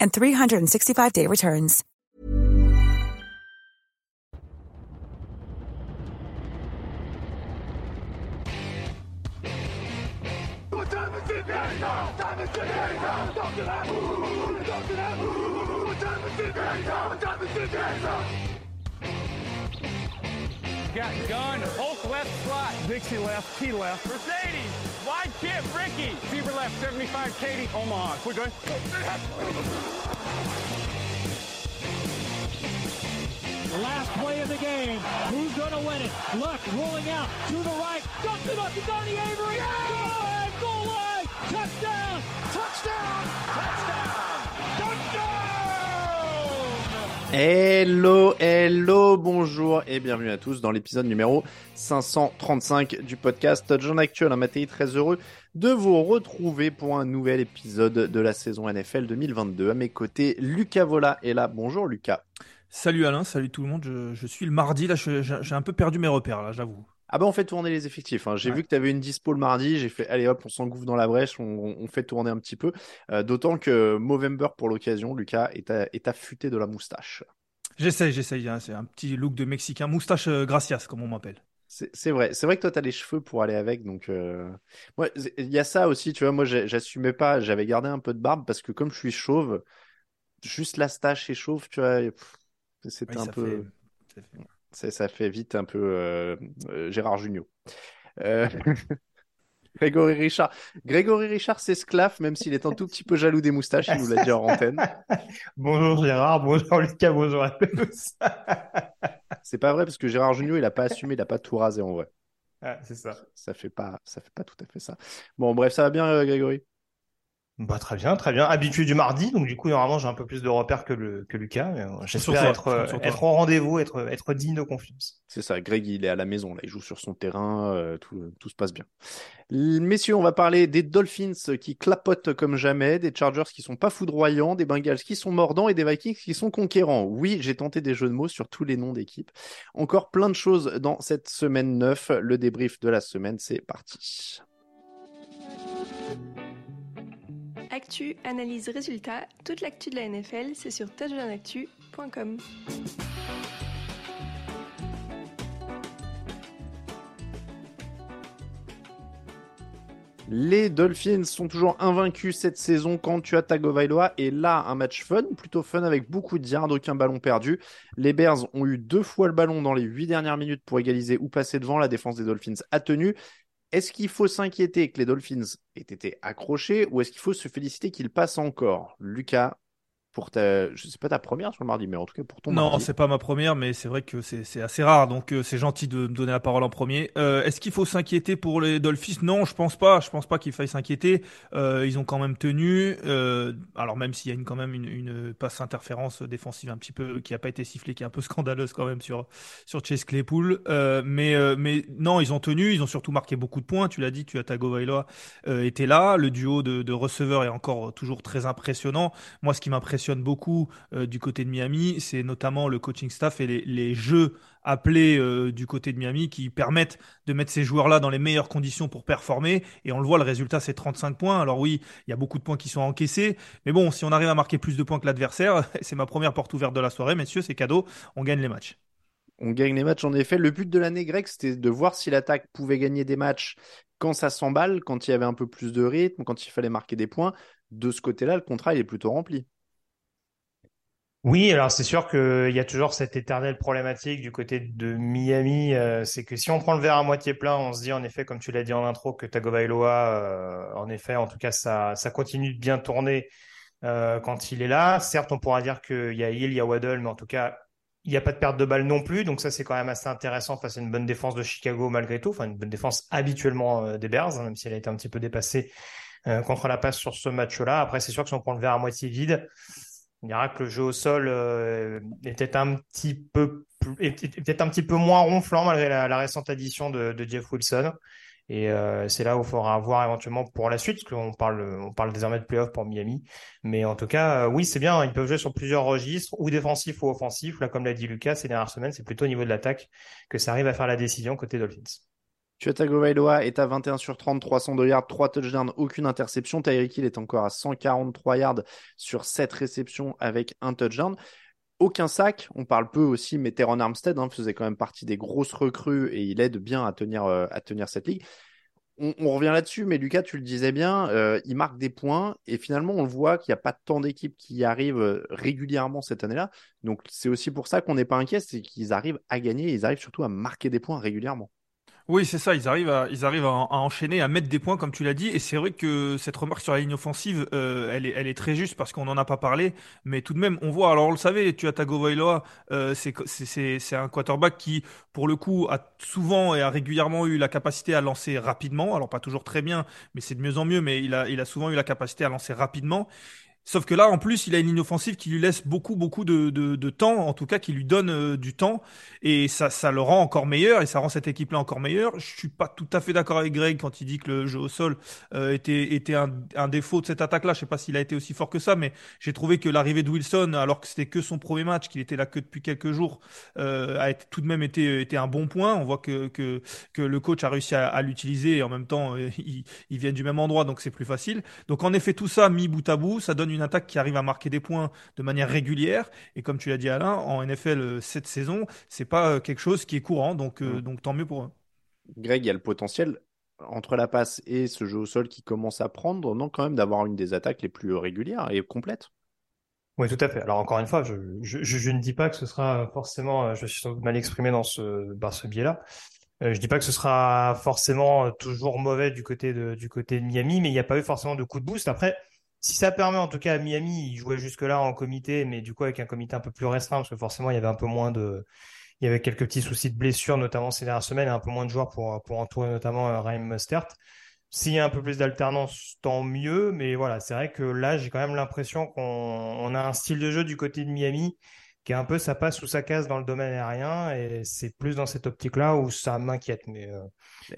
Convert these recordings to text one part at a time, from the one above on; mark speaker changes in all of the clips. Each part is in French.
Speaker 1: and 365-day returns.
Speaker 2: Got gun, Hulk left slot, Dixie left, T left, Mercedes, wide chip, Ricky, Fever left, 75, Katie, Omaha. We're good.
Speaker 3: Last play of the game. Who's going to win it? Luck rolling out to the right. Dumps it up to Donnie Avery. Goal line, goal line. Touchdown, touchdown, touchdown.
Speaker 4: Hello, hello, bonjour et bienvenue à tous dans l'épisode numéro 535 du podcast Touchdown Actuel. Un matin très heureux de vous retrouver pour un nouvel épisode de la saison NFL 2022. À mes côtés, Lucas Vola est là. Bonjour Lucas.
Speaker 5: Salut Alain, salut tout le monde. Je, je suis le mardi, là, j'ai un peu perdu mes repères, là, j'avoue.
Speaker 4: Ah bah on fait tourner les effectifs. hein. J'ai
Speaker 5: Ouais.
Speaker 4: vu que tu avais une dispo le mardi, j'ai fait allez hop, on s'engouffre dans la brèche, on, on fait tourner un petit peu. Euh, D'autant que Movember pour l'occasion, Lucas, est, à- est affûté de la moustache.
Speaker 5: J'essaye, j'essaye. hein, c'est un petit look de Mexicain, moustache euh, gracias, comme on m'appelle.
Speaker 4: C'est vrai, c'est vrai que toi t'as les cheveux pour aller avec, donc euh... c'est- il y a ça aussi, tu vois. Moi, j'assumais pas, j'avais gardé un peu de barbe parce que comme je suis chauve, juste la stache est chauve, tu vois. C'était
Speaker 5: Oui,
Speaker 4: un peu,
Speaker 5: fait- ça fait-
Speaker 4: ça, ça fait vite un peu euh, euh, Gérard Jugnot. Euh, Grégory Richard, Grégory Richard s'esclaffe, même s'il est un tout petit peu jaloux des moustaches, il nous l'a dit en antenne.
Speaker 6: Bonjour Gérard, bonjour Lucas, bonjour à tous.
Speaker 4: C'est pas vrai parce que Gérard Jugnot, il a pas assumé, il a pas tout rasé en vrai.
Speaker 6: Ah, c'est ça.
Speaker 4: Ça fait pas, ça fait pas tout à fait ça. Bon, bref, ça va bien, Grégory?
Speaker 6: Bah, très bien, très bien. Habitué du mardi, donc du coup, normalement, j'ai un peu plus de repères que, le, que Lucas. mais, euh,
Speaker 5: sur
Speaker 6: J'espère
Speaker 5: toi,
Speaker 6: être, euh, être au rendez-vous, être, être digne de confiance.
Speaker 4: C'est ça, Greg, il est à la maison, là, il joue sur son terrain, euh, tout, tout se passe bien. Messieurs, on va parler des Dolphins qui clapotent comme jamais, des Chargers qui sont pas foudroyants, des Bengals qui sont mordants et des Vikings qui sont conquérants. Oui, j'ai tenté des jeux de mots sur tous les noms d'équipes. Encore plein de choses dans cette semaine 9. Le débrief de la semaine, c'est parti.
Speaker 7: Actu, analyse, résultat, toute l'actu de la NFL, c'est sur touchdownactu.com.
Speaker 4: Les Dolphins sont toujours invaincus cette saison quand tu as Tagovailoa et là un match fun, plutôt fun avec beaucoup de yards, aucun ballon perdu. Les Bears ont eu deux fois le ballon dans les huit dernières minutes pour égaliser ou passer devant. La défense des Dolphins a tenu. Est-ce qu'il faut s'inquiéter que les Dolphins aient été accrochés ou est-ce qu'il faut se féliciter qu'ils passent encore? Lucas, pour ta, je sais pas ta première sur le mardi, mais en tout cas pour ton
Speaker 5: Non,
Speaker 4: mardi.
Speaker 5: c'est pas ma première, mais c'est vrai que c'est c'est assez rare, donc euh, c'est gentil de me donner la parole en premier. Euh, Est-ce qu'il faut s'inquiéter pour les Dolphins? Non, je pense pas. Je pense pas qu'il faille s'inquiéter. Euh, ils ont quand même tenu. euh, alors même s'il y a une, quand même une, une passe interférence défensive un petit peu qui a pas été sifflée, qui est un peu scandaleuse quand même sur sur Chase Claypool. Euh, mais euh, mais non, ils ont tenu. Ils ont surtout marqué beaucoup de points. Tu l'as dit, tu as Tagovailoa euh, était là. Le duo de, de receveurs est encore toujours très impressionnant. Moi, ce qui m'impressionne beaucoup euh, du côté de Miami, c'est notamment le coaching staff et les, jeux appelés euh, du côté de Miami qui permettent de mettre ces joueurs-là dans les meilleures conditions pour performer. Et on le voit, le résultat, c'est 35 points. Alors oui, il y a beaucoup de points qui sont encaissés. Mais bon, si on arrive à marquer plus de points que l'adversaire, c'est ma première porte ouverte de la soirée, messieurs, c'est cadeau. On gagne les matchs.
Speaker 4: On gagne les matchs en effet. Le but de l'année grecque, c'était de voir si l'attaque pouvait gagner des matchs quand ça s'emballe, quand il y avait un peu plus de rythme, quand il fallait marquer des points. De ce côté-là, le contrat il est plutôt rempli.
Speaker 6: Oui, alors c'est sûr qu'il y a toujours cette éternelle problématique du côté de Miami, euh, c'est que si on prend le verre à moitié plein, on se dit en effet, comme tu l'as dit en intro, que Tagovailoa, euh, en effet, en tout cas, ça, continue de bien tourner euh, quand il est là. Certes, on pourra dire qu'il y a Hill, il y a Waddle, mais en tout cas, il n'y a pas de perte de balle non plus, donc ça c'est quand même assez intéressant face à une bonne défense de Chicago malgré tout, enfin une bonne défense habituellement des Bears, hein, même si elle a été un petit peu dépassée contre la passe sur ce match-là. Après, c'est sûr que si on prend le verre à moitié vide, on dira que le jeu au sol euh, était un petit peu peut-être un petit peu moins ronflant malgré la, récente addition de, Jeff Wilson. Et euh, c'est là où il faudra voir éventuellement pour la suite, parce qu'on parle, on parle désormais de playoff pour Miami. Mais en tout cas, euh, oui, c'est bien. Ils peuvent jouer sur plusieurs registres, ou défensifs ou offensifs. Là, comme l'a dit Lucas, ces dernières semaines, c'est plutôt au niveau de l'attaque que ça arrive à faire la décision côté Dolphins.
Speaker 4: Tua Tagovailoa est à 21 sur 30, 302 yards, 3 touchdowns, aucune interception. Tyreek Hill est encore à 143 yards sur 7 réceptions avec un touchdown. Aucun sac, on parle peu aussi, mais Teron Armstead hein, faisait quand même partie des grosses recrues et il aide bien à tenir, euh, cette ligue. On, revient là-dessus, mais Lucas, tu le disais bien, euh, il marque des points et finalement on voit qu'il n'y a pas tant d'équipes qui arrivent euh, régulièrement cette année-là. Donc c'est aussi pour ça qu'on n'est pas inquiet, c'est qu'ils arrivent à gagner, ils arrivent surtout à marquer des points régulièrement.
Speaker 5: Oui, c'est ça. Ils arrivent à, ils arrivent à, enchaîner, à mettre des points, comme tu l'as dit. Et c'est vrai que cette remarque sur la ligne offensive, euh, elle, est, elle est très juste parce qu'on n'en a pas parlé. Mais tout de même, on voit. Alors, on le savait, tu as Tagovailoa, euh, c'est un quarterback qui, pour le coup, a souvent et a régulièrement eu la capacité à lancer rapidement. Alors, pas toujours très bien, mais c'est de mieux en mieux. Mais il a, il a souvent eu la capacité à lancer rapidement. Sauf que là, en plus, il a une ligne offensive qui lui laisse beaucoup, beaucoup de, temps, en tout cas, qui lui donne euh, du temps, et ça, ça le rend encore meilleur, et ça rend cette équipe-là encore meilleure. Je suis pas tout à fait d'accord avec Greg quand il dit que le jeu au sol euh, était, était un, défaut de cette attaque-là. Je sais pas s'il a été aussi fort que ça, mais j'ai trouvé que l'arrivée de Wilson, alors que c'était que son premier match, qu'il était là que depuis quelques jours, euh, a tout de même été, été un bon point. On voit que, que, que le coach a réussi à, à l'utiliser, et en même temps, ils, ils viennent du même endroit, donc c'est plus facile. Donc en effet, tout ça mis bout à bout, ça donne une attaque qui arrive à marquer des points de manière régulière. Et comme tu l'as dit Alain, en NFL euh, cette saison, c'est pas euh, quelque chose qui est courant, donc, euh, mm. donc tant mieux pour eux.
Speaker 4: Greg, il y a le potentiel entre la passe et ce jeu au sol qui commence à prendre, non quand même d'avoir une des attaques les plus régulières et complètes.
Speaker 6: Oui, tout à fait. Alors encore une fois, je, je, ne dis pas que ce sera forcément, je suis mal exprimé dans ce, par ce biais-là. Je je dis pas que ce sera forcément toujours mauvais du côté de, du côté de Miami, mais il n'y a pas eu forcément de coup de boost. Après, si ça permet en tout cas à Miami, il jouait jusque-là en comité, mais du coup avec un comité un peu plus restreint, parce que forcément il y avait un peu moins de, il y avait quelques petits soucis de blessures, notamment ces dernières semaines, et un peu moins de joueurs pour, pour entourer notamment euh, Ryan Mustert. S'il y a un peu plus d'alternance, tant mieux, mais voilà, c'est vrai que là j'ai quand même l'impression qu'on on a un style de jeu du côté de Miami qui est un peu ça passe ou ça casse dans le domaine aérien, et c'est plus dans cette optique-là où ça m'inquiète, mais euh,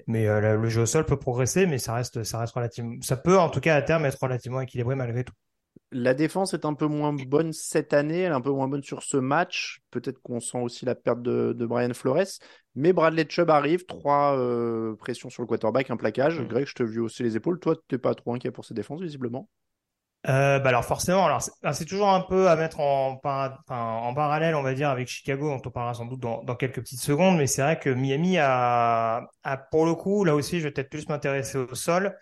Speaker 6: mais euh, le jeu au sol peut progresser, mais ça reste, ça reste relativement, ça peut en tout cas à terme être relativement équilibré malgré tout.
Speaker 4: La défense est un peu moins bonne cette année, elle est un peu moins bonne sur ce match. Peut-être qu'on sent aussi la perte de, Brian Flores. Mais Bradley Chubb arrive, trois euh, pressions sur le quarterback, un plaquage. Mm. Greg, je te vu aussi les épaules. Toi, tu n'es pas trop inquiet pour cette défense, visiblement?
Speaker 6: Euh, bah alors forcément, alors c'est toujours un peu à mettre en, en parallèle, on va dire, avec Chicago, dont on parlera sans doute dans, quelques petites secondes, mais c'est vrai que Miami a, a, pour le coup, là aussi, je vais peut-être plus m'intéresser au sol.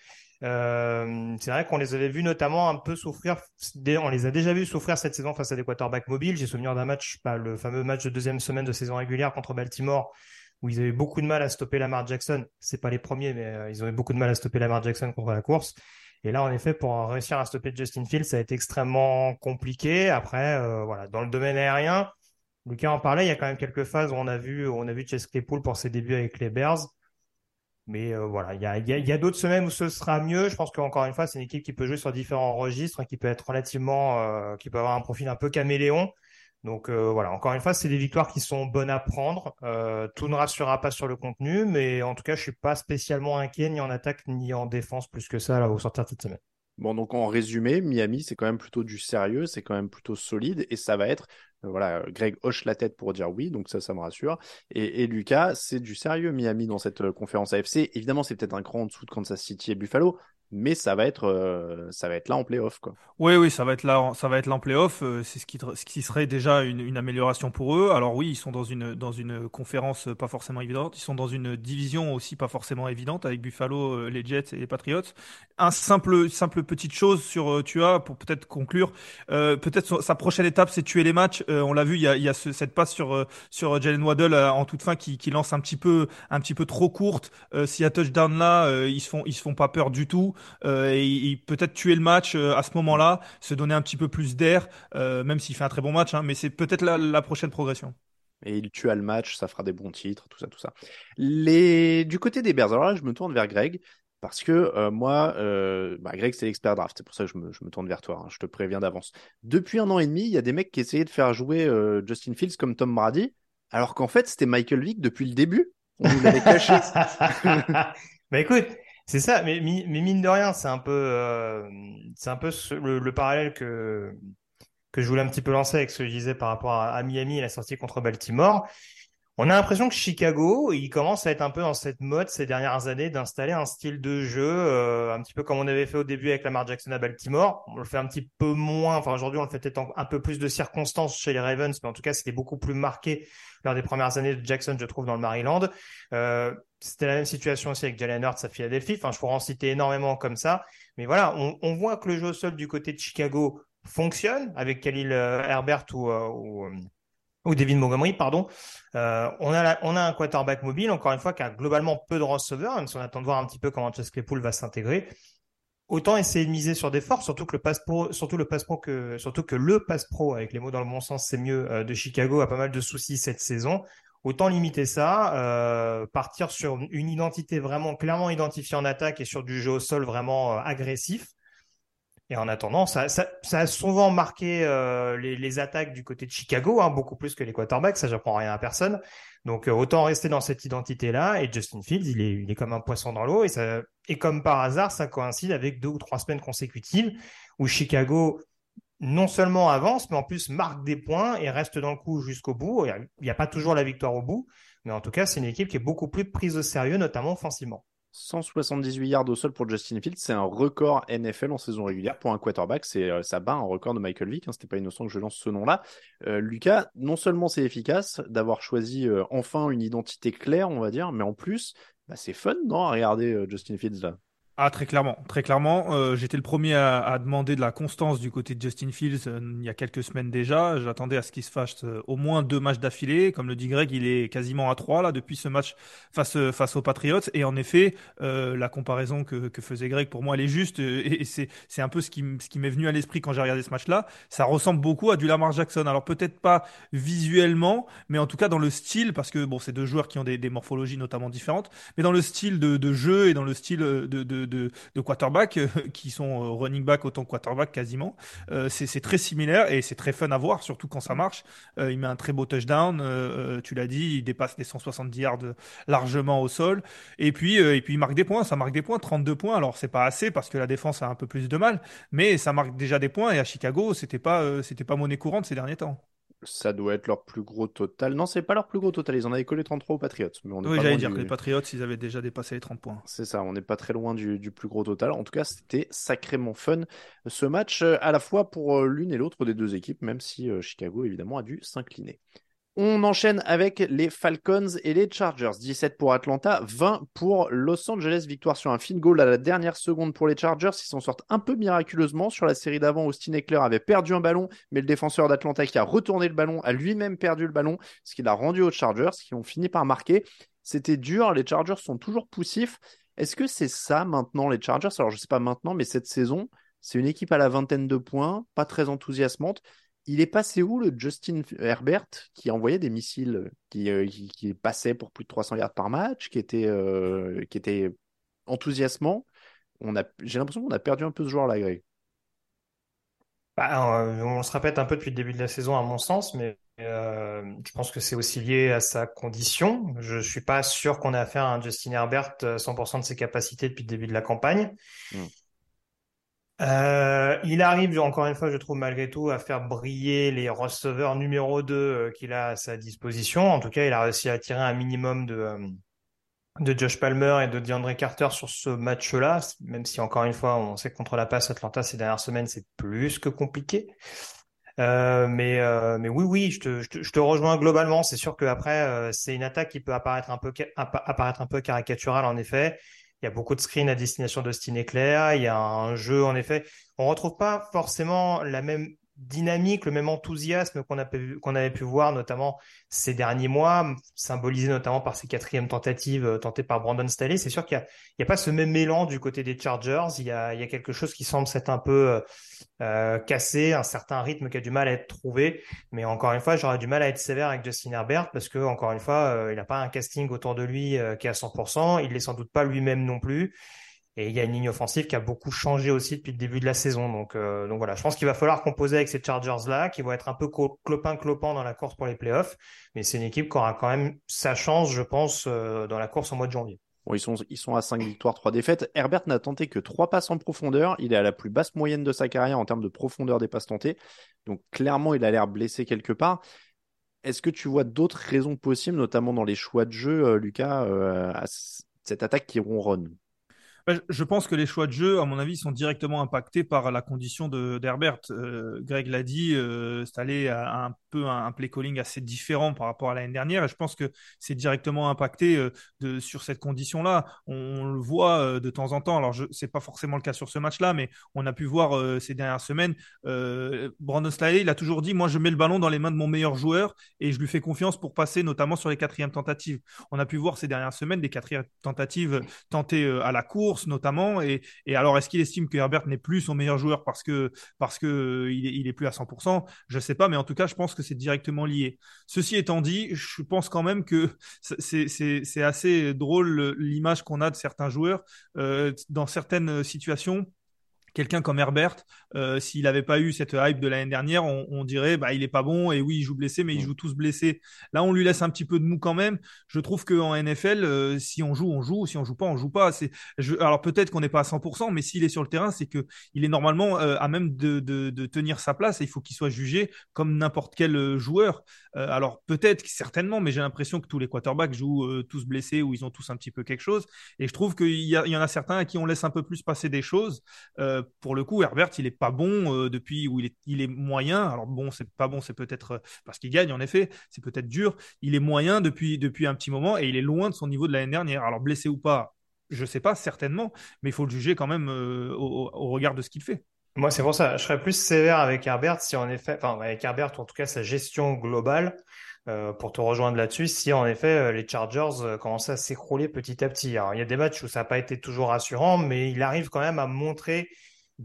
Speaker 6: Euh, c'est vrai qu'on les avait vus notamment un peu souffrir, on les a déjà vus souffrir cette saison face à des quarterbacks mobiles. J'ai souvenir d'un match, bah, le fameux match de deuxième semaine de saison régulière contre Baltimore, où ils avaient beaucoup de mal à stopper Lamar Jackson. C'est pas les premiers, mais euh, ils avaient beaucoup de mal à stopper Lamar Jackson contre la course. Et là, en effet, pour réussir à stopper Justin Fields, ça a été extrêmement compliqué. Après, euh, voilà, dans le domaine aérien, Lucas en parlait, il y a quand même quelques phases où on a vu, on a vu Chase pour ses débuts avec les Bears. Mais euh, voilà, il y a, y a d'autres semaines où ce sera mieux. Je pense qu'encore une fois, c'est une équipe qui peut jouer sur différents registres, qui peut être relativement, euh, qui peut avoir un profil un peu caméléon. Donc euh, voilà, encore une fois, c'est des victoires qui sont bonnes à prendre. Euh, tout ne rassurera pas sur le contenu, mais en tout cas, je suis pas spécialement inquiet ni en attaque ni en défense plus que ça là, au sortir cette semaine.
Speaker 4: Bon, donc en résumé, Miami, c'est quand même plutôt du sérieux, c'est quand même plutôt solide, et ça va être, euh, voilà, Greg hoche la tête pour dire oui, donc ça, ça me rassure. Et, et Lucas, c'est du sérieux, Miami, dans cette conférence AFC. Évidemment, c'est peut-être un cran en dessous de Kansas City et Buffalo, mais ça va être, euh, ça va être là en playoff. Quoi.
Speaker 5: Oui, oui, ça va être là, ça va être là en playoff. Euh, c'est ce qui, ce qui serait déjà une, une, amélioration pour eux. Alors oui, ils sont dans une, dans une conférence pas forcément évidente. Ils sont dans une division aussi pas forcément évidente avec Buffalo, euh, les Jets et les Patriots. Un simple, simple petite chose sur Tua pour peut-être conclure. peut-être sa prochaine étape, c'est tuer les matchs. on l'a vu, il y a, il y a ce, cette passe sur, sur Jalen Waddle en toute fin qui, qui lance un petit peu, un petit peu trop courte. S'il y a touchdown là, ils se font, ils se font pas peur du tout. Euh, et, peut-être tuer le match euh, à ce moment-là, se donner un petit peu plus d'air, euh, même s'il fait un très bon match, hein, mais c'est peut-être la, prochaine progression.
Speaker 4: Et il tue le match, ça fera des bons titres, tout ça, tout ça. Les... Du côté des Bears, alors là, je me tourne vers Greg. Parce que moi, bah, Greg, c'est l'expert draft. C'est pour ça que je me, tourne vers toi. Hein, je te préviens d'avance. Depuis un an et demi, il y a des mecs qui essayaient de faire jouer Justin Fields comme Tom Brady, alors qu'en fait, c'était Michael Vick depuis le début. On nous l'avait caché.
Speaker 6: bah écoute, c'est ça, mais, mine de rien, c'est un peu, euh, c'est un peu le, parallèle que, je voulais un petit peu lancer avec ce que je disais par rapport à, Miami et la sortie contre Baltimore. On a l'impression que Chicago, il commence à être un peu dans cette mode ces dernières années d'installer un style de jeu, euh, un petit peu comme on avait fait au début avec Lamar Jackson à Baltimore. On le fait un petit peu moins, enfin aujourd'hui on le fait peut-être un peu plus de circonstances chez les Ravens, mais en tout cas c'était beaucoup plus marqué lors des premières années de Jackson, je trouve, dans le Maryland. Euh, c'était la même situation aussi avec Jalen Hurts à Philadelphie. Enfin, je pourrais en citer énormément comme ça. Mais voilà, on, voit que le jeu sol du côté de Chicago fonctionne avec Khalil euh, Herbert ou, euh, ou, ou, David Montgomery, pardon. On, a on a un quarterback mobile, encore une fois, qui a globalement peu de receveurs, même on attend de voir un petit peu comment Chase Claypool va s'intégrer. Autant essayer de miser sur des forces, surtout que le pass pro, surtout le pro que, surtout que le pro, avec les mots dans le bon sens, c'est mieux, de Chicago a pas mal de soucis cette saison. Autant limiter ça, euh, partir sur une identité vraiment clairement identifiée en attaque et sur du jeu au sol vraiment euh, agressif. Et en attendant, ça, a souvent marqué euh, les, attaques du côté de Chicago, hein, beaucoup plus que les quarterbacks, ça j'apprends rien à personne. Donc euh, autant rester dans cette identité-là. Et Justin Fields, il est, comme un poisson dans l'eau. Et comme par hasard, ça coïncide avec deux ou trois semaines consécutives où Chicago non seulement avance, mais en plus marque des points et reste dans le coup jusqu'au bout. Il n'y a, pas toujours la victoire au bout, mais en tout cas, c'est une équipe qui est beaucoup plus prise au sérieux, notamment offensivement.
Speaker 4: 178 yards au sol pour Justin Fields, c'est un record NFL en saison régulière pour un quarterback. C'est euh, ça bat un record de Michael Vick. Hein, C'était pas innocent que je lance ce nom-là. Euh, Lucas, non seulement c'est efficace d'avoir choisi euh, enfin une identité claire, on va dire, mais en plus, bah, c'est fun, non, à regarder Justin Fields là.
Speaker 5: Ah, très clairement, très clairement. Euh, j'étais le premier à, demander de la constance du côté de Justin Fields euh, il y a quelques semaines déjà. J'attendais à ce qu'il se fasse euh, au moins deux matchs d'affilée. Comme le dit Greg, il est quasiment à trois là depuis ce match face face aux Patriots. Et en effet, la comparaison que, que, faisait Greg pour moi elle est juste et, c'est un peu ce qui ce qui m'est venu à l'esprit quand j'ai regardé ce match-là. Ça ressemble beaucoup à du Lamar Jackson. Alors peut-être pas visuellement, mais en tout cas dans le style parce que bon, c'est deux joueurs qui ont des, morphologies notamment différentes, mais dans le style de, de jeu et dans le style de, de de, quarterback euh, qui sont euh, running back autant quarterback quasiment. Euh, c'est très similaire et c'est très fun à voir, surtout quand ça marche. il met un très beau touchdown, tu l'as dit, il dépasse les 170 yards largement au sol. Et puis, et puis il marque des points, ça marque des points, 32 points. Alors c'est pas assez parce que la défense a un peu plus de mal, mais ça marque déjà des points. Et à Chicago, c'était pas, c'était pas monnaie courante ces derniers temps
Speaker 4: ça doit être leur plus gros total. Non, c'est pas leur plus gros total. Ils en avaient collé 33 aux Patriots.
Speaker 5: Mais on oui, j'allais dire que les Patriots, ils avaient déjà dépassé les 30 points.
Speaker 4: C'est ça, on n'est pas très loin du, du, plus gros total. En tout cas, c'était sacrément fun ce match, euh, à la fois pour euh, l'une et l'autre des deux équipes, même si euh, Chicago, évidemment, a dû s'incliner. On enchaîne avec les Falcons et les Chargers. 17 pour Atlanta, 20 pour Los Angeles. Victoire sur un field goal à la dernière seconde pour les Chargers. Ils s'en sortent un peu miraculeusement. Sur la série d'avant, Austin Eckler avait perdu un ballon, mais le défenseur d'Atlanta qui a retourné le ballon a lui-même perdu le ballon, ce qui l'a rendu aux Chargers, qui ont fini par marquer. C'était dur. Les Chargers sont toujours poussifs. Est-ce que c'est ça maintenant, les Chargers? Alors, je ne sais pas maintenant, mais cette saison, c'est une équipe à la vingtaine de points, pas très enthousiasmante il est passé où le Justin Herbert qui envoyait des missiles qui, euh, qui, passaient pour plus de 300 yards par match, qui était, euh, qui était enthousiasmant on a, J'ai l'impression qu'on a perdu un peu ce joueur-là, Greg.
Speaker 6: Bah, euh, on se répète un peu depuis le début de la saison, à mon sens, mais je pense que c'est aussi lié à sa condition. Je suis pas sûr qu'on ait affaire à un Justin Herbert 100% de ses capacités depuis le début de la campagne. Hmm. Euh, il arrive, encore une fois, je trouve malgré tout, à faire briller les receveurs numéro 2 euh, qu'il a à sa disposition. En tout cas, il a réussi à attirer un minimum de, euh, de Josh Palmer et de DeAndre Carter sur ce match-là, même si encore une fois, on sait que contre la passe Atlanta ces dernières semaines, c'est plus que compliqué. Euh, mais, euh, mais oui, oui, je te, je te, je te rejoins globalement. C'est sûr qu'après, euh, c'est une attaque qui peut apparaître un peu, apparaître un peu caricaturale, en effet. Il y a beaucoup de screens à destination d'Austin Eclair. Il y a un jeu, en effet. On retrouve pas forcément la même dynamique, le même enthousiasme qu'on avait pu voir notamment ces derniers mois, symbolisé notamment par ces quatrièmes tentatives euh, tentées par Brandon Staley. C'est sûr qu'il n'y a, pas ce même mélange du côté des Chargers. Il y a, il y a quelque chose qui semble s'être un peu euh, euh, cassé, un certain rythme qui a du mal à être trouvé. Mais encore une fois, j'aurais du mal à être sévère avec Justin Herbert parce que encore une fois, il n'a pas un casting autour de lui qui est à 100%. Il l'est sans doute pas lui-même non plus. Et il y a une ligne offensive qui a beaucoup changé aussi depuis le début de la saison. Donc, euh, voilà, je pense qu'il va falloir composer avec ces Chargers-là, qui vont être un peu clopin-clopant dans la course pour les playoffs. Mais c'est une équipe qui aura quand même sa chance, je pense, euh, dans la course en mois de janvier.
Speaker 4: Ils, sont, à 5 victoires, 3 défaites. Herbert n'a tenté que 3 passes en profondeur. Il est à la plus basse moyenne de sa carrière en termes de profondeur des passes tentées. Donc clairement, il a l'air blessé quelque part. Est-ce que tu vois d'autres raisons possibles, notamment dans les choix de jeu, euh, Lucas, à cette attaque qui ronronne?
Speaker 5: Je pense que les choix de jeu, à mon avis, sont directement impactés par la condition d'Herbert. Euh, Greg l'a dit, euh, allé à un peu un, play calling assez différent par rapport à l'année dernière. Et je pense que c'est directement impacté euh, sur cette condition-là. On, le voit euh, de temps en temps. Alors, ce n'est pas forcément le cas sur ce match-là, mais on a pu voir ces dernières semaines. Brandon Staley, il a toujours dit Moi, je mets le ballon dans les mains de mon meilleur joueur et je lui fais confiance pour passer, notamment sur les quatrièmes tentatives. On a pu voir ces dernières semaines des quatrièmes tentatives tentées à la notamment. Et, alors, est-ce qu'il estime que Herbert n'est plus son meilleur joueur parce que parce que il est, plus à 100% Je sais pas, mais en tout cas, je pense que c'est directement lié. Ceci étant dit, je pense quand même que c'est assez drôle l'image qu'on a de certains joueurs euh, dans certaines situations quelqu'un comme Herbert, euh, s'il n'avait pas eu cette hype de l'année dernière, on, dirait bah il est pas bon et oui il joue blessé, mais il joue tous blessés. Là on lui laisse un petit peu de mou quand même. Je trouve qu'en NFL, euh, si on joue, on joue, si on joue pas, on joue pas. C'est alors peut-être qu'on n'est pas à 100%, mais s'il est sur le terrain, c'est que il est normalement euh, à même de, de, de, tenir sa place et il faut qu'il soit jugé comme n'importe quel joueur. alors peut-être certainement, mais j'ai l'impression que tous les quarterbacks jouent tous blessés ou ils ont tous un petit peu quelque chose. Et je trouve qu'il y, y, en a certains à qui on laisse un peu plus passer des choses pour le coup, Herbert, il est pas bon euh, depuis où il est, moyen. Alors bon, c'est pas bon, c'est peut-être euh, parce qu'il gagne en effet, c'est peut-être dur. Il est moyen depuis depuis un petit moment et il est loin de son niveau de l'année dernière. Alors blessé ou pas, je sais pas certainement, mais il faut le juger quand même euh, au, regard de ce qu'il fait.
Speaker 6: Moi, c'est pour ça, je serais plus sévère avec Herbert si en effet, enfin avec Herbert, en tout cas sa gestion globale. pour te rejoindre là-dessus, si en effet les Chargers commencent à s'écrouler petit à petit. il y a des matchs où ça n'a pas été toujours rassurant, mais il arrive quand même à montrer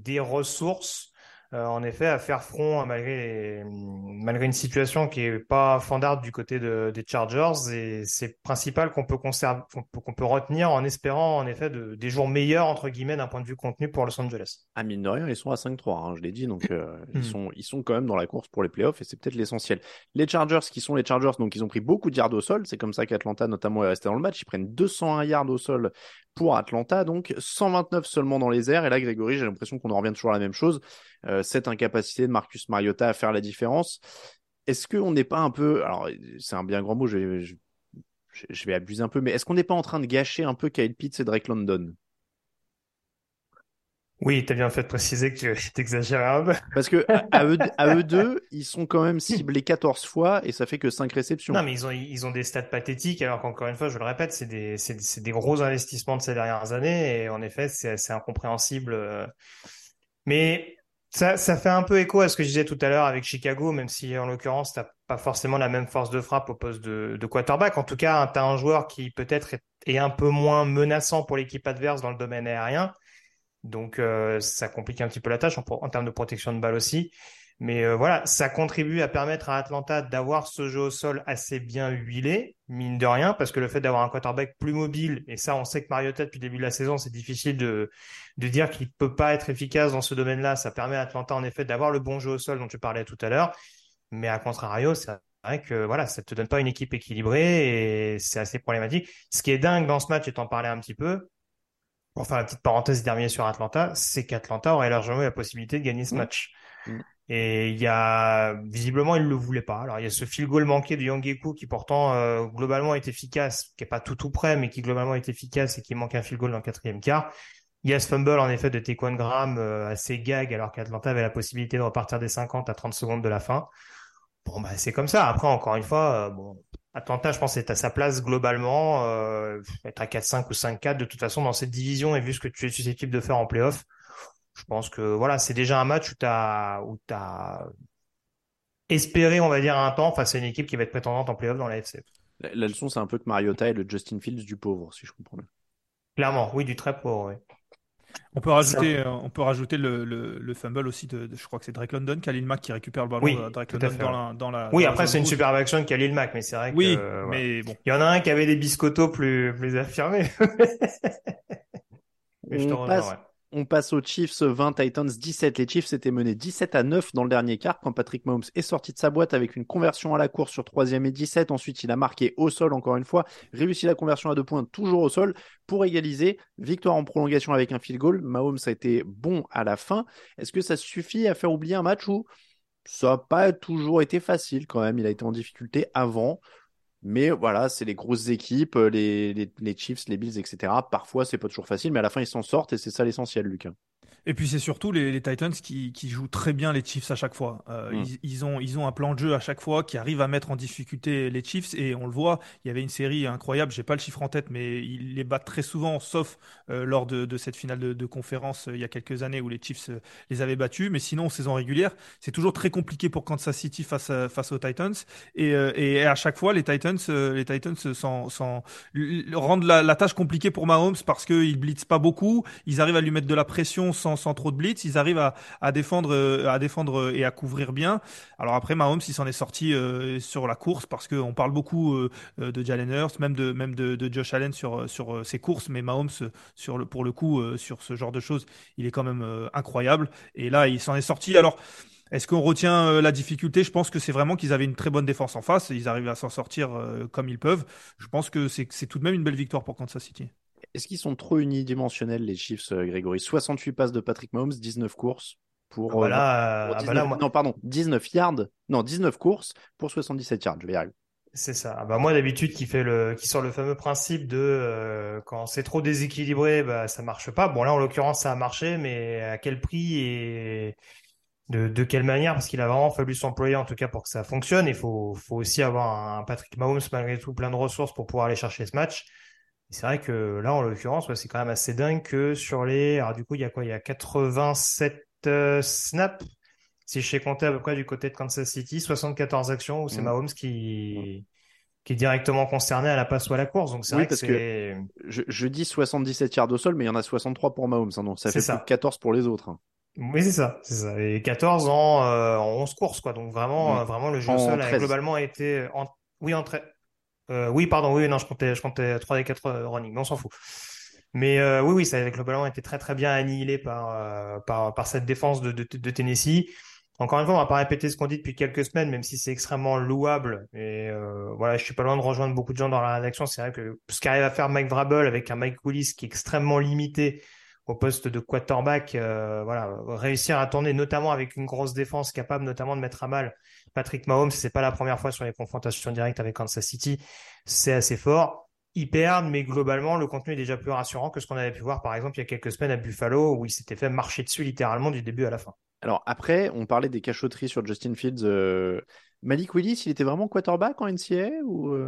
Speaker 6: des ressources euh, en effet, à faire front malgré, malgré une situation qui est pas fandarde du côté des Chargers. Et c'est principal qu'on peut conserver, qu'on peut retenir en espérant en effet de, des jours meilleurs entre guillemets d'un point de vue contenu pour Los Angeles.
Speaker 4: À mine de rien, ils sont à 5-3, hein, je l'ai dit, donc euh, ils hmm. sont ils sont quand même dans la course pour les playoffs et c'est peut-être l'essentiel. Les Chargers, qui sont les Chargers, donc ils ont pris beaucoup de yards au sol. C'est comme ça qu'Atlanta notamment est resté dans le match. Ils prennent 201 yards au sol pour Atlanta, donc 129 seulement dans les airs. Et là, Grégory, j'ai l'impression qu'on en revient toujours à la même chose. Euh, cette incapacité de Marcus Mariota à faire la différence. Est-ce qu'on n'est pas un peu, alors c'est un bien grand mot, je vais, je, vais abuser un peu, mais est-ce qu'on n'est pas en train de gâcher un peu Kyle Pitts et Drake London?
Speaker 6: Oui, tu as bien fait de préciser que tu exagères un peu.
Speaker 4: Parce que à eux, à eux deux, ils sont quand même ciblés 14 fois et ça fait que 5 réceptions.
Speaker 6: Non, mais ils ont, ils ont des stats pathétiques, alors qu'encore une fois, je le répète, c'est des, des gros investissements de ces dernières années et en effet, c'est incompréhensible. Euh. Mais ça, ça fait un peu écho à ce que je disais tout à l'heure avec Chicago, même si en l'occurrence, tu pas forcément la même force de frappe au poste de, de quarterback. En tout cas, tu as un joueur qui peut-être est, est un peu moins menaçant pour l'équipe adverse dans le domaine aérien donc euh, ça complique un petit peu la tâche en, termes de protection de balle aussi. Mais euh, voilà, ça contribue à permettre à Atlanta d'avoir ce jeu au sol assez bien huilé, mine de rien, parce que le fait d'avoir un quarterback plus mobile, et ça on sait que Mariota depuis le début de la saison, c'est difficile de, dire qu'il peut pas être efficace dans ce domaine-là. Ça permet à Atlanta en effet d'avoir le bon jeu au sol dont tu parlais tout à l'heure. Mais à contrario, c'est vrai que voilà, ça te donne pas une équipe équilibrée et c'est assez problématique. Ce qui est dingue dans ce match, et t'en parlais un petit peu, pour faire la petite parenthèse dernier sur Atlanta, c'est qu'Atlanta aurait largement eu la possibilité de gagner ce mmh. match. Mmh. Et il y a visiblement il le voulait pas. Alors il y a ce field goal manqué de Yangeku qui pourtant euh, globalement est efficace, qui est pas tout tout près, mais qui globalement est efficace et qui manque un field goal dans le quatrième quart. Il y a ce fumble en effet de Taekwon Graham euh, assez gag alors qu'Atlanta avait la possibilité de repartir des 50 à 30 secondes de la fin. Bon bah c'est comme ça. Après encore une fois, euh, bon Atlanta je pense est à sa place globalement, euh, être à 4-5 ou 5-4 de toute façon dans cette division et vu ce que tu es susceptible de faire en playoff je pense que voilà, c'est déjà un match où tu as, où as espéré, on va dire, un temps face à une équipe qui va être prétendante en playoff dans la FC.
Speaker 4: La, leçon, c'est un peu que Mariota est le Justin Fields du pauvre, si je comprends bien.
Speaker 6: Clairement, oui, du très pauvre, oui.
Speaker 5: On peut rajouter, euh, on peut rajouter le, le, fumble aussi de, je crois que c'est Drake London, Khalil Mack qui récupère le ballon
Speaker 6: oui,
Speaker 5: euh, Drake London dans la, dans la,
Speaker 6: Oui, après c'est une superbe action de Khalil Mack, mais c'est vrai que
Speaker 5: oui, mais bon.
Speaker 6: Il y en a un qui avait des biscottos plus, plus affirmés.
Speaker 4: mais je te rejoins, on passe aux Chiefs 20, Titans 17. Les Chiefs étaient menés 17 à 9 dans le dernier quart quand Patrick Mahomes est sorti de sa boîte avec une conversion à la course sur 3 et 17. Ensuite, il a marqué au sol encore une fois, réussi la conversion à deux points toujours au sol pour égaliser. Victoire en prolongation avec un field goal. Mahomes a été bon à la fin. Est-ce que ça suffit à faire oublier un match où ça n'a pas toujours été facile quand même? Il a été en difficulté avant. Mais voilà, c'est les grosses équipes, euh, les, les, les, Chiefs, les Bills, etc. Parfois, c'est pas toujours facile, mais à la fin, ils s'en sortent et c'est ça l'essentiel, Lucas.
Speaker 5: Et puis c'est surtout les, les Titans qui, qui, jouent très bien les Chiefs à chaque fois. Euh, mm. ils, ils, ont, ils ont un plan de jeu à chaque fois qui arrive à mettre en difficulté les Chiefs et on le voit. Il y avait une série incroyable, j'ai pas le chiffre en tête, mais ils les battent très souvent, sauf euh, lors de, de, cette finale de, de conférence euh, il y a quelques années où les Chiefs euh, les avaient battus. Mais sinon, en saison régulière, c'est toujours très compliqué pour Kansas City face, face aux Titans. Et, et, à chaque fois, les Titans, les Titans s'en, rendent la, la, tâche compliquée pour Mahomes parce qu'ils blitzent pas beaucoup. Ils arrivent à lui mettre de la pression sans, trop de blitz. Ils arrivent à, défendre, euh, défendre et à couvrir bien. Alors après, Mahomes, il s'en est sorti euh, sur la course parce qu'on parle beaucoup euh, de Jalen Hurts, même de, Josh Allen sur, ses courses, mais Mahomes, pour le coup, sur ce genre de choses, il est quand même incroyable. Et là, il s'en est sorti. Alors, est-ce qu'on retient la difficulté? Je pense que c'est vraiment qu'ils avaient une très bonne défense en face. Ils arrivent à s'en sortir comme ils peuvent. Je pense que c'est tout de même une belle victoire pour Kansas City.
Speaker 4: Est-ce qu'ils sont trop unidimensionnels, les Chiefs, euh, Grégory? 68 passes de Patrick Mahomes, 19 courses pour.
Speaker 6: Ah bah
Speaker 4: euh, ah bah Non, pardon, 19 yards. Non, 19 courses pour 77 yards. Je vais y arriver.
Speaker 6: C'est ça. Ah bah moi d'habitude qui fait le qui sort le fameux principe de euh, quand c'est trop déséquilibré, bah ça marche pas. Bon là en l'occurrence ça a marché, mais à quel prix et de, de quelle manière? Parce qu'il a vraiment fallu s'employer en tout cas pour que ça fonctionne. Il faut faut aussi avoir un Patrick Mahomes malgré tout plein de ressources pour pouvoir aller chercher ce match c'est vrai que là, en l'occurrence, c'est quand même assez dingue que sur les. Alors, du coup, il y a quoi? Il y a 87 euh, snaps. Si je sais compter à peu près du côté de Kansas City, 74 actions où c'est mmh. Mahomes qui, qui est directement concerné à la passe ou à la course. Donc, c'est vrai parce que,
Speaker 4: je, dis 77 yards au sol, mais il y en a 63 pour Mahomes. Hein, donc, ça fait plus 14 pour les autres. Hein.
Speaker 6: Oui, c'est ça, ça. Et 14 en, euh, en 11 courses, quoi. Donc, vraiment, mmh. vraiment le jeu au sol a globalement été. En... Oui, en, euh, oui, pardon, oui, non, je comptais, je comptais 3 des 4 euh, running, mais on s'en fout. Mais euh, oui, oui, ça a globalement été très très bien annihilé par, euh, par, par cette défense de, de, de, Tennessee. Encore une fois, on va pas répéter ce qu'on dit depuis quelques semaines, même si c'est extrêmement louable. Et euh, voilà, je suis pas loin de rejoindre beaucoup de gens dans la rédaction. C'est vrai que ce qu'arrive à faire Mike Vrabel avec un Mike Willis qui est extrêmement limité au poste de quarterback, euh, voilà, réussir à tourner, notamment avec une grosse défense capable notamment de mettre à mal Patrick Mahomes. C'est pas la première fois sur les confrontations directes avec Kansas City. C'est assez fort. Ils perdent, mais globalement, le contenu est déjà plus rassurant que ce qu'on avait pu voir, par exemple, il y a quelques semaines à Buffalo, où il s'était fait marcher dessus littéralement du début à la fin.
Speaker 4: Alors après, on parlait des cachotteries sur Justin Fields. Euh, Malik Willis, il était vraiment quarterback en NCA ou euh?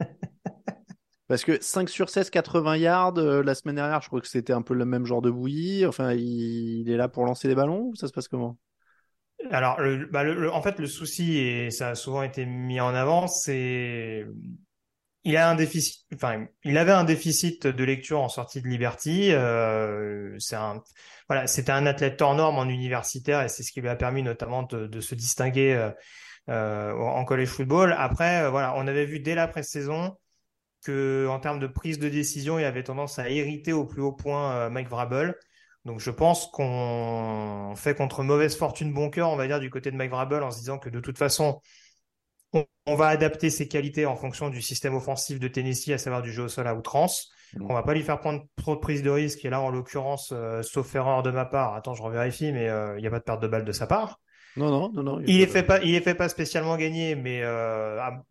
Speaker 4: Parce que 5 sur 16, 80 yards, euh, la semaine dernière, je crois que c'était un peu le même genre de bouillie. Enfin, il, est là pour lancer les ballons ou ça se passe comment?
Speaker 6: Alors, bah, en fait, le souci, et ça a souvent été mis en avant, c'est. Il a un déficit, enfin, il avait un déficit de lecture en sortie de Liberty. Euh, c'est un, voilà, c'était un athlète hors norme en universitaire et c'est ce qui lui a permis notamment de, se distinguer euh, euh, en college football. Après, voilà, on avait vu dès la pré-saison que en termes de prise de décision, il avait tendance à hériter au plus haut point Mike Vrabel. Donc je pense qu'on fait contre mauvaise fortune bon cœur, on va dire, du côté de Mike Vrabel en se disant que de toute façon, on, va adapter ses qualités en fonction du système offensif de Tennessee, à savoir du jeu au sol à outrance. On va pas lui faire prendre trop de prise de risque. Et là, en l'occurrence, euh, sauf erreur de ma part, attends, je revérifie, mais il n'y a pas de perte de balle de sa part.
Speaker 4: Non, non, non, non.
Speaker 6: Il est fait pas, il est fait pas spécialement gagner, mais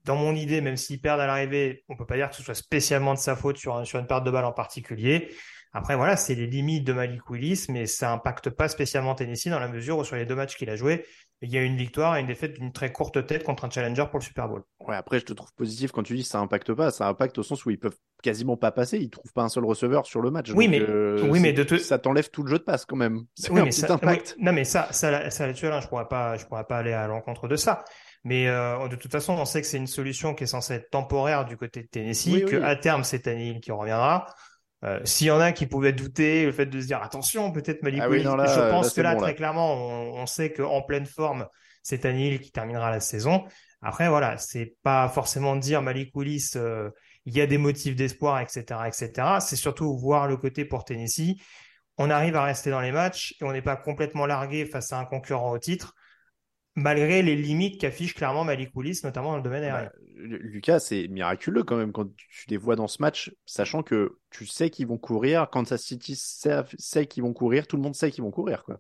Speaker 6: dans mon idée, même s'il perd à l'arrivée, on peut pas dire que ce soit spécialement de sa faute sur, sur une perte de balle en particulier. Après, voilà, c'est les limites de Malik Willis, mais ça impacte pas spécialement Tennessee dans la mesure où sur les deux matchs qu'il a joué, il y a une victoire et une défaite d'une très courte tête contre un challenger pour le Super Bowl.
Speaker 4: Ouais, après, je te trouve positif quand tu dis que ça impacte pas. Ça impacte au sens où ils peuvent quasiment pas passer. Ils trouvent pas un seul receveur sur le match.
Speaker 6: Oui, mais,
Speaker 4: euh,
Speaker 6: oui, mais de
Speaker 4: ça t'enlève tout le jeu de passe quand même.
Speaker 6: Oui, mais ça, non, mais ça, ça, ça là-dessus, je pourrais pas, je pourrais pas aller à l'encontre de ça. Mais euh, de toute façon, on sait que c'est une solution qui est censée être temporaire du côté de Tennessee, que à terme c'est Tannehill qui reviendra. Euh, s'il y en a qui pouvaient douter, le fait de se dire attention, peut-être Malik ah je pense que là, très clairement, on, sait qu'en pleine forme, c'est Anil qui terminera la saison. Après, voilà, c'est pas forcément dire Malik Willis, euh, il y a des motifs d'espoir, etc., etc. C'est surtout voir le côté pour Tennessee. On arrive à rester dans les matchs et on n'est pas complètement largué face à un concurrent au titre malgré les limites qu'affiche clairement Malik Willis, notamment dans le domaine aérien. Bah,
Speaker 4: Lucas, c'est miraculeux quand même quand tu les vois dans ce match, sachant que tu sais qu'ils vont courir. Kansas City sait, qu'ils vont courir, tout le monde sait qu'ils vont courir. Quoi.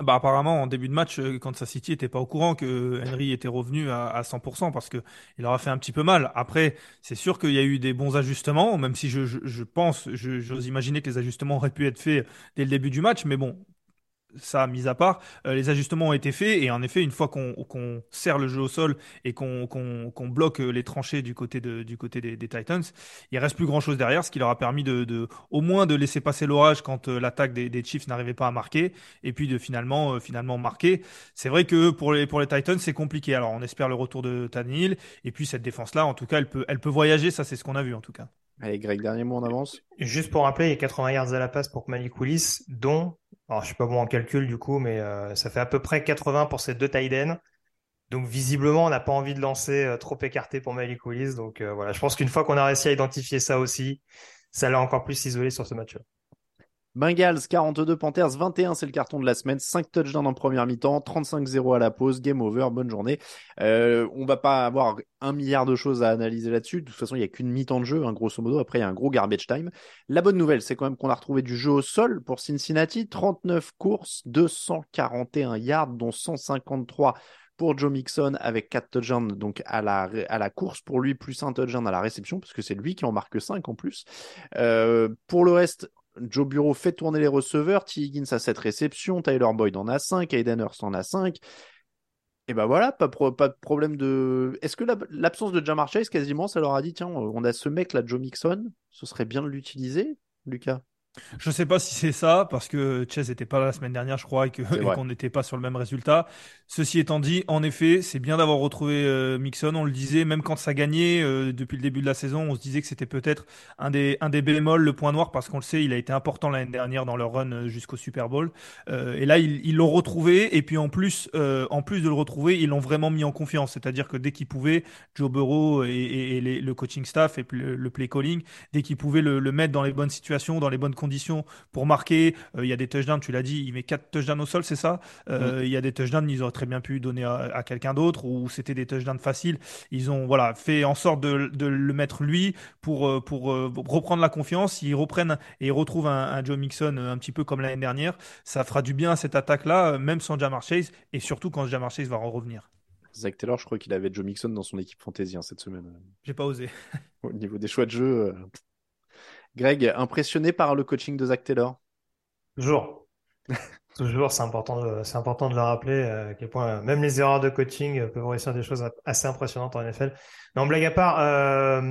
Speaker 5: Bah apparemment en début de match, euh, Kansas City était pas au courant que Henry était revenu à, 100% parce que il aura fait un petit peu mal. Après, c'est sûr qu'il y a eu des bons ajustements, même si je, je pense, j'ose imaginer que les ajustements auraient pu être faits dès le début du match, mais bon, ça mis à part, euh, les ajustements ont été faits et en effet, une fois qu'on serre le jeu au sol et qu'on bloque les tranchées du côté, de, du côté des, Titans, il reste plus grand chose derrière, ce qui leur a permis de, au moins de laisser passer l'orage quand euh, l'attaque des, Chiefs n'arrivait pas à marquer et puis de finalement, euh, finalement marquer. C'est vrai que pour les, pour les Titans, c'est compliqué. Alors on espère le retour de Tannehill et puis cette défense-là, en tout cas, elle peut, elle peut voyager. Ça, c'est ce qu'on a vu en tout cas.
Speaker 4: Allez, Greg, dernier mot, on avance.
Speaker 6: Juste pour rappeler, il y a 80 yards à la passe pour Malik Willis, dont alors, je suis pas bon en calcul du coup, mais euh, ça fait à peu près 80 pour ces deux tight Donc visiblement, on n'a pas envie de lancer euh, trop écarté pour Malik Willis. Donc euh, voilà, je pense qu'une fois qu'on a réussi à identifier ça aussi, ça l'a encore plus isolé sur ce match-là.
Speaker 4: Bengals 42, Panthers 21, c'est le carton de la semaine. 5 touchdowns en première mi-temps, 35-0 à la pause, game over, bonne journée. Euh, on va pas avoir un milliard de choses à analyser là-dessus. De toute façon, il n'y a qu'une mi-temps de jeu, hein, grosso modo. Après, il y a un gros garbage time. La bonne nouvelle, c'est quand même qu'on a retrouvé du jeu au sol pour Cincinnati. 39 courses, 241 yards, dont 153 pour Joe Mixon avec 4 touchdowns donc à la, course pour lui, plus un touchdown à la réception, parce que c'est lui qui en marque 5 en plus. Euh, pour le reste, Joe Bureau fait tourner les receveurs. T. Higgins a 7 réceptions. Tyler Boyd en a 5. Aiden Hurst en a 5. Et ben voilà, pas, de problème de. Est-ce que l'absence de Jamar Chase, quasiment, ça leur a dit tiens, on a ce mec là, Joe Mixon, ce serait bien de l'utiliser, Lucas?
Speaker 5: Je sais pas si c'est ça, parce que Chase n'était pas là la semaine dernière, je crois, et qu'on n'était pas sur le même résultat. Ceci étant dit, en effet, c'est bien d'avoir retrouvé euh, Mixon. On le disait, même quand ça gagnait euh, depuis le début de la saison, on se disait que c'était peut-être un des, un des bémols, le point noir, parce qu'on le sait, il a été important l'année dernière dans leur run euh, jusqu'au Super Bowl. et là, ils l'ont retrouvé, et puis en plus, en plus de le retrouver, ils l'ont vraiment mis en confiance. C'est-à-dire que dès qu'ils pouvaient, Joe Burrow et, le coaching staff et le, play calling, dès qu'ils pouvaient le, le mettre dans les bonnes situations, dans les bonnes conditions pour marquer. Euh, il y a des touchdowns, tu l'as dit, il met 4 touchdowns au sol, c'est ça? Euh, Il y a des touchdowns, ils auraient très bien pu donner à, quelqu'un d'autre ou c'était des touchdowns faciles. Ils ont voilà fait en sorte de, le mettre lui pour, euh, pour reprendre la confiance. Ils reprennent et ils retrouvent un, Joe Mixon un petit peu comme l'année dernière. Ça fera du bien à cette attaque-là, même sans Jamar Chase et surtout quand Jamar Chase va en revenir.
Speaker 4: Zach Taylor, je crois qu'il avait Joe Mixon dans son équipe fantasy hein, cette semaine.
Speaker 5: J'ai pas osé.
Speaker 4: Au niveau des choix de jeu, Greg, impressionné par le coaching de Zach Taylor?
Speaker 6: Toujours. Toujours, c'est important, de, important de le rappeler euh, à quel point euh, même les erreurs de coaching euh, peuvent réussir des choses assez impressionnantes en NFL. Non, blague à part,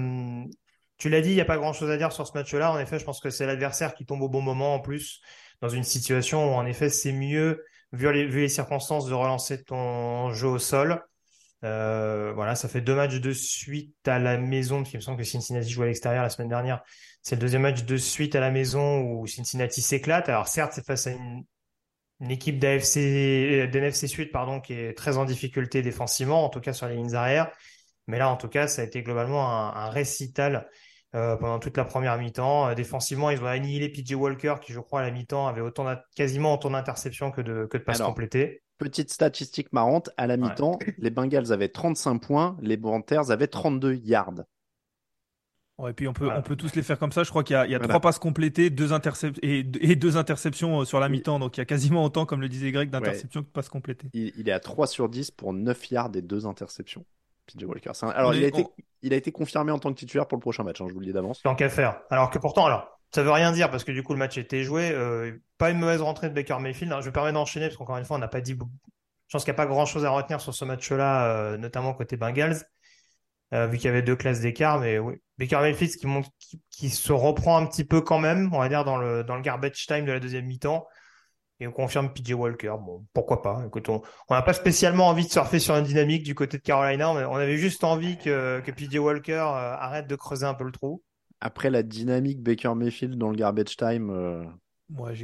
Speaker 6: tu l'as dit, il n'y a pas grand-chose à dire sur ce match-là. En effet, je pense que c'est l'adversaire qui tombe au bon moment en plus, dans une situation où en effet c'est mieux, vu les, circonstances, de relancer ton jeu au sol. voilà, ça fait deux matchs de suite à la maison, parce qu'il me semble que Cincinnati jouait à l'extérieur la semaine dernière. C'est le deuxième match de suite à la maison où Cincinnati s'éclate. Alors certes, c'est face à une, équipe d'AFC, euh, d'NFC Suite, pardon, qui est très en difficulté défensivement, en tout cas sur les lignes arrière. Mais là, en tout cas, ça a été globalement un, récital euh, pendant toute la première mi-temps. Euh, défensivement, ils ont annihilé PJ Walker, qui, je crois, à la mi-temps avait autant quasiment autant d'interceptions que de, que de passes complétées.
Speaker 4: Petite statistique marrante, à la mi-temps, les Bengals avaient 35 points, les Panthers avaient 32 yards.
Speaker 5: Ouais, et puis on peut, on peut tous les faire comme ça. Je crois qu'il y a, il y a trois passes complétées, deux interceptions et, et, deux interceptions sur la mi-temps. Donc il y a quasiment autant, comme le disait Greg, d'interceptions que de passes complétées.
Speaker 4: Il, il, est à 3 sur 10 pour 9 yards et deux interceptions. PJ Walker. Alors il a, été, il a été confirmé en tant que titulaire pour le prochain match, hein, je vous le dis d'avance.
Speaker 6: Tant qu'à faire. Alors que pourtant, alors, ça veut rien dire parce que du coup le match était joué. Euh, pas une mauvaise rentrée de Baker Mayfield. Hein. Je me permets d'enchaîner parce qu'encore une fois, on n'a pas dit. Je pense qu'il n'y a pas grand chose à retenir sur ce match-là, euh, notamment côté Bengals. Euh, vu qu'il y avait deux classes d'écart. Mais oui, Baker Mayfield qui, monte, qui, se reprend un petit peu quand même, on va dire, dans le, dans le garbage time de la deuxième mi-temps. Et on confirme PJ Walker. Bon, pourquoi pas. Écoute, on n'a pas spécialement envie de surfer sur une dynamique du côté de Carolina. On avait juste envie que, que PJ Walker euh, arrête de creuser un peu le trou.
Speaker 4: Après la dynamique Baker Mayfield dans le garbage time. Euh...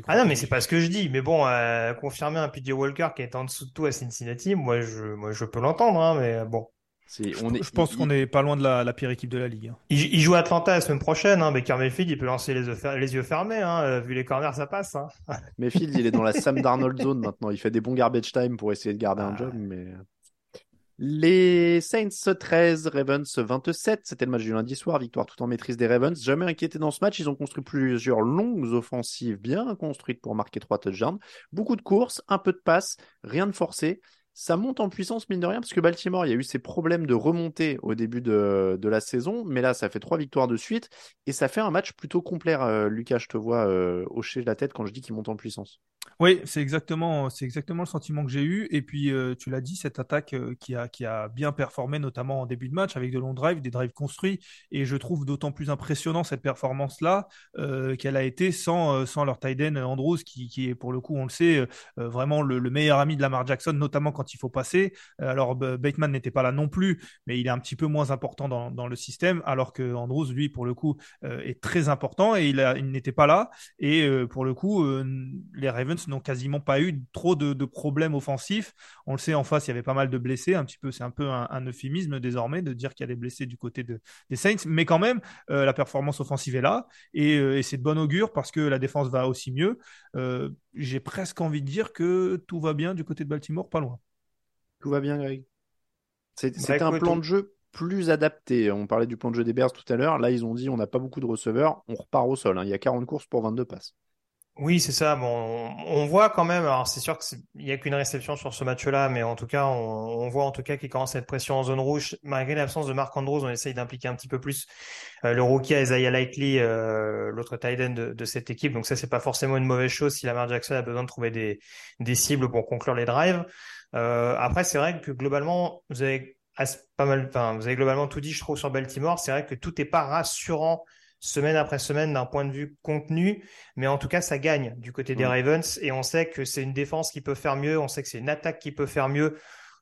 Speaker 6: ah non, mais c'est pas ce que je dis. Mais bon, euh, confirmer un PJ Walker qui est en dessous de tout à Cincinnati, moi je, moi, je peux l'entendre. Hein, mais bon.
Speaker 5: On est, je pense qu'on est pas loin de la, pire équipe de la ligue. Hein.
Speaker 6: Il, joue Atlanta la semaine prochaine. Hein. Baker Mayfield, il peut lancer les, les yeux fermés. Hein. Euh, vu les corners, ça passe. Hein.
Speaker 4: Mayfield, il est dans la Sam Darnold zone maintenant. Il fait des bons garbage time pour essayer de garder un ah. job. Mais... Les Saints 13, Ravens 27. C'était le match du lundi soir. Victoire tout en maîtrise des Ravens. Jamais inquiété dans ce match. Ils ont construit plusieurs longues offensives bien construites pour marquer trois touchdowns. Beaucoup de courses, un peu de passes, rien de forcé ça monte en puissance, mine de rien, parce que Baltimore, il y a eu ces problèmes de remontée au début de, la saison, mais là, ça fait trois victoires de suite, et ça fait un match plutôt complet. Euh, Lucas, je te vois euh, hocher la tête quand je dis qu'il monte en puissance.
Speaker 5: Oui, c'est exactement, exactement le sentiment que j'ai eu. Et puis, euh, tu l'as dit, cette attaque qui, a, qui a bien performé, notamment en début de match, avec de longs drives, des drives construits, et je trouve d'autant plus impressionnant cette performance-là qu'elle a été sans, sans leur tight Andrews, qui, qui, est pour le coup, on le sait, vraiment le, le meilleur ami de Lamar Jackson, notamment quand il faut passer. Euh, alors Bateman n'était pas là non plus, mais il est un petit peu moins important dans, le système, alors que Andrews, lui, pour le coup, euh, est très important et il, n'était pas là. Et euh, pour le coup, les Ravens n'ont quasiment pas eu trop de, problèmes offensifs. On le sait, en face, il y avait pas mal de blessés. Un petit peu, c'est un peu un, euphémisme désormais de dire qu'il y a des blessés du côté de, des Saints, mais quand même, la performance offensive est là et, et c'est de bon augure parce que la défense va aussi mieux. J'ai presque envie de dire que tout va bien du côté de Baltimore, pas loin.
Speaker 4: Tout va bien, Greg? C'était bah, un plan de jeu plus adapté. On parlait du plan de jeu des Bears tout à l'heure. Là, ils ont dit on n'a pas beaucoup de receveurs, on repart au sol. Hein. Il y a 40 courses pour 22 passes.
Speaker 6: Oui, c'est ça. Bon, on voit quand même. Alors, c'est sûr qu'il n'y a qu'une réception sur ce match-là, mais en tout cas, on, voit en tout cas qu'il commence à être pression en zone rouge. Malgré l'absence de Marc Andrews, on essaye d'impliquer un petit peu plus euh, le rookie Isaiah Likely, euh, l'autre tight end de, cette équipe. Donc ça, c'est pas forcément une mauvaise chose si Lamar Jackson a besoin de trouver des, des cibles pour conclure les drives. Euh, après, c'est vrai que globalement, vous avez pas mal, enfin, vous avez globalement tout dit, je trouve, sur Baltimore. C'est vrai que tout n'est pas rassurant semaine après semaine d'un point de vue contenu, mais en tout cas, ça gagne du côté des Ravens et on sait que c'est une défense qui peut faire mieux, on sait que c'est une attaque qui peut faire mieux.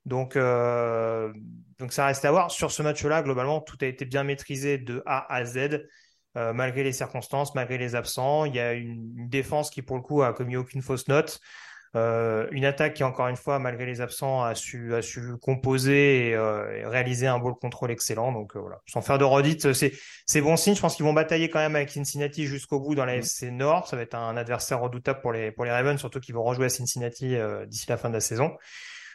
Speaker 6: Donc, euh, donc ça reste à voir. Sur ce match-là, globalement, tout a été bien maîtrisé de A à Z. Euh, malgré les circonstances, malgré les absents, il y a une, une, défense qui pour le coup a commis aucune fausse note. Euh, une attaque qui, encore une fois, malgré les absents, a su, a su composer et, euh, réaliser un ball contrôle excellent. Donc euh, voilà, sans faire de redite, c'est, c'est bon signe. Je pense qu'ils vont batailler quand même avec Cincinnati jusqu'au bout dans la mm. FC Nord. Ça va être un adversaire redoutable pour les, pour les Ravens, surtout qu'ils vont rejouer à Cincinnati d'ici la fin de la saison.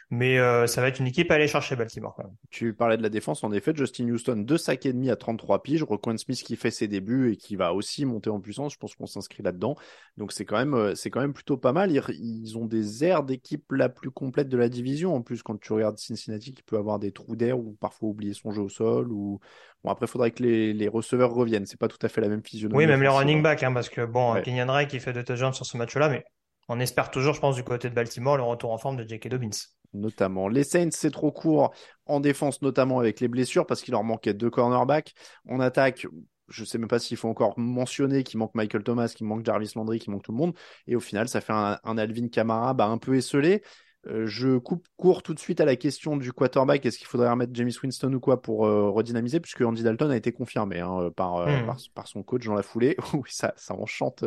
Speaker 6: Mais euh, ça va être une équipe à aller chercher Baltimore quand même.
Speaker 4: Tu parlais de la défense, en effet, Justin Houston, deux sacs et demi à 33 piges, Roquan Smith qui fait ses débuts et qui va aussi monter en puissance, je pense qu'on s'inscrit là-dedans. Donc c'est quand même euh, c'est quand même plutôt pas mal. Ils, ont des airs d'équipe la plus complète de la division. En plus, quand tu regardes Cincinnati, qui peut avoir des trous d'air ou parfois oublier son jeu au sol ou bon après il faudrait que les, les, receveurs reviennent. C'est pas tout à fait la même physionomie.
Speaker 6: Oui, même les running back, hein, parce que bon, Kenyan Ray qui fait deux touchdowns sur ce match-là, mais on espère toujours, je pense, du côté de Baltimore, le retour en forme de J.K. Dobbins
Speaker 4: notamment. Les Saints, c'est trop court en défense, notamment avec les blessures, parce qu'il leur manquait deux cornerbacks. En attaque, je ne sais même pas s'il faut encore mentionner qu'il manque Michael Thomas, qu'il manque Jarvis Landry, qu'il manque tout le monde. Et au final, ça fait un, Alvin Kamara bah, un peu esselé. Euh, je coupe court tout de suite à la question du quarterback. Est-ce qu'il faudrait remettre James Winston ou quoi pour euh, redynamiser? Puisque Andy Dalton a été confirmé hein, par, euh, hmm. par, son coach dans la foulée. oui, ça, ça, enchante,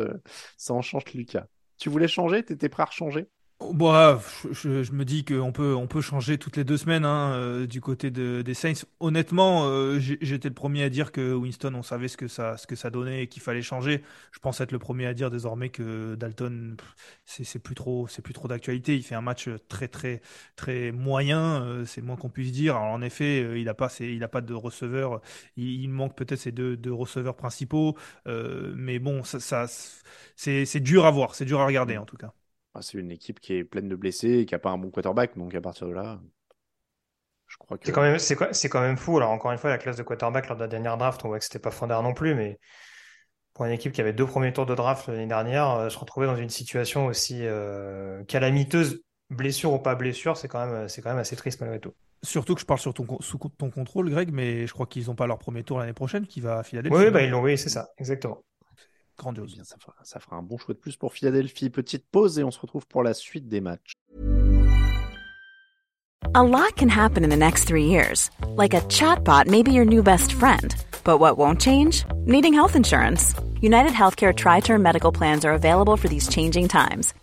Speaker 4: ça enchante Lucas. Tu voulais changer? Tu étais prêt à changer
Speaker 5: Bah, je, je, me dis qu'on peut, on peut changer toutes les deux semaines hein, euh, du côté de, des Saints. Honnêtement, euh, j'étais le premier à dire que Winston, on savait ce que ça, ce que ça donnait et qu'il fallait changer. Je pense être le premier à dire désormais que Dalton, c'est plus trop, c'est plus trop d'actualité. Il fait un match très, très, très moyen. Euh, c'est moins qu'on puisse dire. Alors, en effet, il n'a pas, il a pas de receveur. Il, manque peut-être ses deux, deux, receveurs principaux. mais bon, ça, ça c'est dur à voir. C'est dur à regarder en tout cas.
Speaker 4: C'est une équipe qui est pleine de blessés et qui n'a pas un bon quarterback. Donc à partir de là, je crois que.
Speaker 6: C'est quand, même, c'est, c'est quand même fou. Alors encore une fois, la classe de quarterback lors de la dernière draft, on voit que c'était pas fondard non plus. Mais pour une équipe qui avait deux premiers tours de draft l'année dernière, euh, se retrouver dans une situation aussi euh, calamiteuse, blessure ou pas blessure, c'est quand, même, c'est quand même assez triste malgré tout.
Speaker 5: Surtout que je parle sur ton, sous ton contrôle, Greg, mais je crois qu'ils n'ont pas leur premier tour l'année prochaine qui va à Philadelphie.
Speaker 6: Oui, bah, ils l'ont, oui, c'est ça, exactement.
Speaker 4: Grandiose. Bien, ça, fera, ça fera un bon choix de plus pour Philadelphie. Petite pause et on se retrouve pour la suite des matchs.
Speaker 1: A lot can happen in the next three years. Like a chatbot may be your new best friend. But what won't change? Needing health insurance. United Healthcare Tri Term Medical Plans are available for these changing times.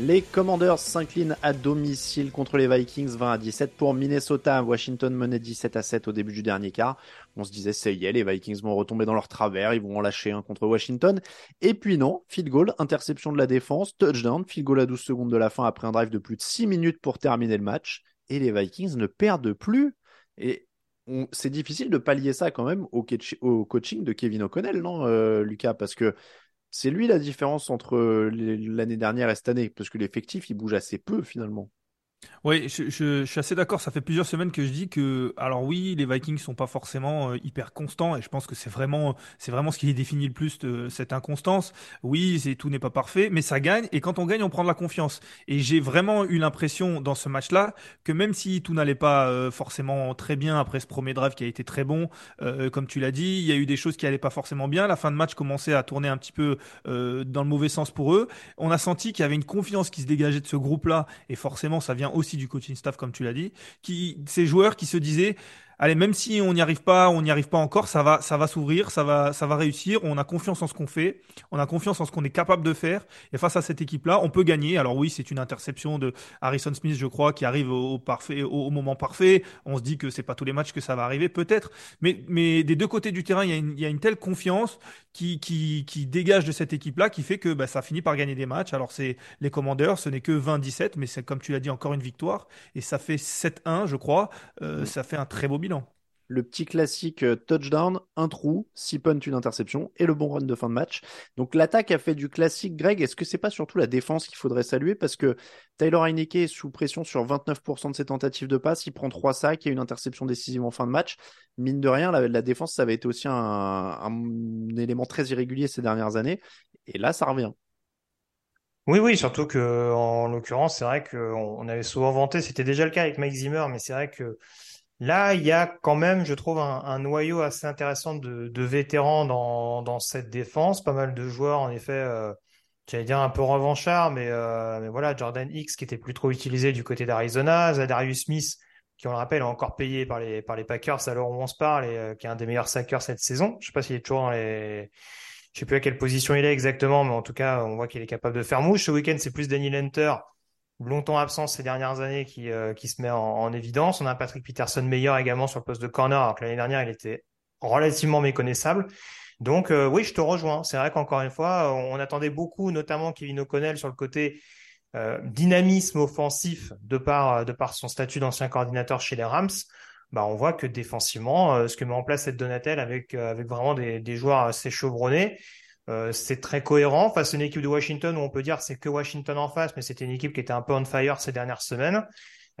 Speaker 4: Les Commanders s'inclinent à domicile contre les Vikings 20 à 17 pour Minnesota. Washington menait 17 à 7 au début du dernier quart. On se disait, c'est y est, les Vikings vont retomber dans leur travers, ils vont en lâcher un contre Washington. Et puis non, field goal, interception de la défense, touchdown, field goal à 12 secondes de la fin après un drive de plus de 6 minutes pour terminer le match. Et les Vikings ne perdent plus. Et c'est difficile de pallier ça quand même au, coaching de Kevin O'Connell, non, euh, Lucas? Parce que c'est lui la différence entre euh, l'année dernière et cette année, parce que l'effectif, il bouge assez peu finalement.
Speaker 5: Oui, je, suis assez d'accord. Ça fait plusieurs semaines que je dis que, alors oui, les Vikings sont pas forcément euh, hyper constants, et je pense que c'est vraiment, c'est vraiment ce qui définit le plus de cette inconstance. Oui, c'est tout n'est pas parfait, mais ça gagne, et quand on gagne, on prend de la confiance. Et j'ai vraiment eu l'impression dans ce match-là que même si tout n'allait pas euh, forcément très bien après ce premier drive qui a été très bon, euh, comme tu l'as dit, il y a eu des choses qui allaient pas forcément bien. La fin de match commençait à tourner un petit peu dans le mauvais sens pour eux. On a senti qu'il y avait une confiance qui se dégageait de ce groupe-là, et forcément, ça vient aussi du coaching staff, comme tu l'as dit, qui, ces joueurs qui se disaient, allez, même si on n'y arrive pas, on n'y arrive pas encore, ça va, ça va s'ouvrir, ça va, ça va réussir. On a confiance en ce qu'on fait, on a confiance en ce qu'on est capable de faire. Et face à cette équipe-là, on peut gagner. Alors oui, c'est une interception de Harrison Smith, je crois, qui arrive au, parfait, au, moment parfait. On se dit que c'est pas tous les matchs que ça va arriver, peut-être. Mais, mais des deux côtés du terrain, il y a une, il y a une telle confiance qui, qui, qui dégage de cette équipe-là, qui fait que bah, ça finit par gagner des matchs. Alors c'est les commandeurs, ce n'est que 20-17, mais c'est comme tu l'as dit encore une victoire. Et ça fait 7-1, je crois. Euh, ça fait un très beau bilan
Speaker 4: le petit classique euh, touchdown, un trou, six punts, une interception et le bon run de fin de match. Donc l'attaque a fait du classique Greg. Est-ce que c'est pas surtout la défense qu'il faudrait saluer? Parce que Taylor Heineke est sous pression sur 29% de ses tentatives de passe, il prend trois sacs et une interception décisive en fin de match. Mine de rien, la, défense ça avait été aussi un, un élément très irrégulier ces dernières années et là ça revient.
Speaker 6: Oui, oui, surtout que en l'occurrence, c'est vrai qu'on avait souvent vanté, c'était déjà le cas avec Mike Zimmer, mais c'est vrai que Là, il y a quand même, je trouve, un, noyau assez intéressant de, vétérans dans, cette défense. Pas mal de joueurs, en effet, euh, j'allais dire un peu revanchards, mais, euh, voilà, Jordan X qui était plus trop utilisé du côté d'Arizona, Zadarius Smith, qui on le rappelle, est encore payé par les, Packers alors où on se parle, et euh, qui est un des meilleurs sackers cette saison. Je sais pas s'il est toujours dans les... Je sais plus à quelle position il est exactement, mais en tout cas, on voit qu'il est capable de faire mouche. Ce week-end, c'est plus Daniel Hunter longtemps absent ces dernières années qui, euh, qui se met en, en, évidence. On a Patrick Peterson meilleur également sur le poste de corner, alors que l'année dernière, il était relativement méconnaissable. Donc euh, oui, je te rejoins. C'est vrai qu'encore une fois, on attendait beaucoup, notamment Kevin O'Connell sur le côté euh, dynamisme offensif de par, de par son statut d'ancien coordinateur chez les Rams. Bah, on voit que défensivement, euh, ce que met en place cette Donatel avec, avec vraiment des, des joueurs assez chevronnés, euh, c'est très cohérent face à une équipe de Washington où on peut dire c'est que Washington en face, mais c'était une équipe qui était un peu on fire ces dernières semaines,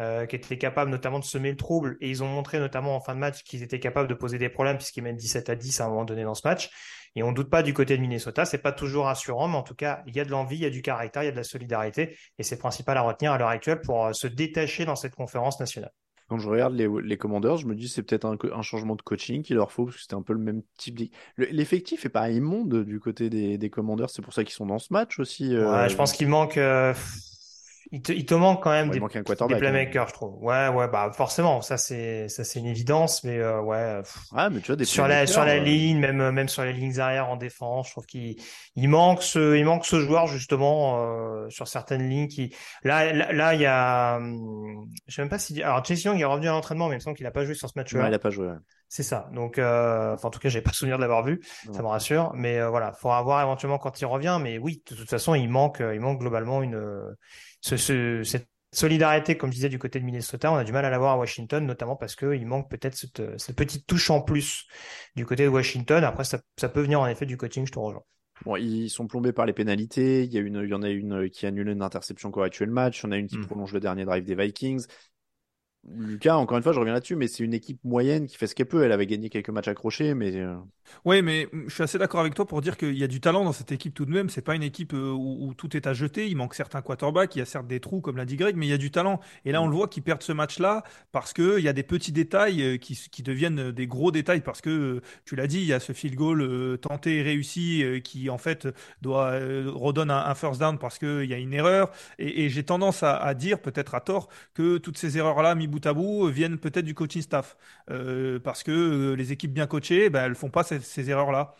Speaker 6: euh, qui était capable notamment de semer le trouble. Et ils ont montré notamment en fin de match qu'ils étaient capables de poser des problèmes puisqu'ils mènent 17 à 10 à un moment donné dans ce match. Et on doute pas du côté de Minnesota. C'est pas toujours rassurant, mais en tout cas, il y a de l'envie, il y a du caractère, il y a de la solidarité. Et c'est principal à retenir à l'heure actuelle pour euh, se détacher dans cette conférence nationale
Speaker 4: quand je regarde les, les Commanders, je me dis c'est peut-être un, un, changement de coaching qu'il leur faut, parce que c'était un peu le même type. L'effectif est pas immonde du côté des, des Commanders, c'est pour ça qu'ils sont dans ce match aussi.
Speaker 6: Euh... Ouais, je pense qu'il manque. Euh il te, il te manque quand même des, des playmakers, hein. je trouve. Ouais, ouais, bah forcément, ça c'est ça c'est une évidence, mais euh, ouais.
Speaker 4: Ah, mais tu vois des
Speaker 6: sur la sur la euh... ligne, même même sur les lignes arrière en défense, je trouve qu'il il manque ce il manque ce joueur justement euh, sur certaines lignes qui là là, là il y a je sais même pas si alors Chase Young est revenu à l'entraînement, mais il me semble qu'il a pas joué sur ce match-là.
Speaker 4: Ouais, il a pas joué. Ouais.
Speaker 6: C'est ça. Donc, euh, enfin, en tout cas, j'ai pas souvenir de l'avoir vu. Ça me rassure. Mais euh, voilà, faudra voir éventuellement quand il revient. Mais oui, de toute façon, il manque, il manque globalement une ce, ce, cette solidarité, comme je disais, du côté de Minnesota, on a du mal à l'avoir à Washington, notamment parce qu'il manque peut-être cette, cette, petite touche en plus du côté de Washington. Après, ça, ça peut venir en effet du coaching, je te rejoins.
Speaker 4: Bon, ils sont plombés par les pénalités. Il y, a une, il y en a une qui annule une interception qui aurait tué le match. Il y en a une qui mmh. prolonge le dernier drive des Vikings. Lucas, encore une fois, je reviens là-dessus, mais c'est une équipe moyenne qui fait ce qu'elle peut. Elle avait gagné quelques matchs accrochés, mais. Euh,
Speaker 5: oui, mais je suis assez d'accord avec toi pour dire qu'il y a du talent dans cette équipe tout de même. C'est pas une équipe euh, où, tout est à jeter. Il manque certains quarterbacks, il y a certes des trous, comme l'a dit Greg, mais il y a du talent. Et là, on le voit qu'ils perdent ce match-là parce qu'il y a des petits détails euh, qui, deviennent des gros détails. Parce que, tu l'as dit, il y a ce field goal tenté et réussi qui, en fait, redonne un, first down parce qu'il y a une erreur. Et, j'ai tendance à, dire, peut-être à tort, que toutes ces erreurs-là, mis bout à bout, viennent peut-être du coaching staff. Euh, parce que euh, les équipes bien coachées, ben, elles font pas ces, ces erreurs-là.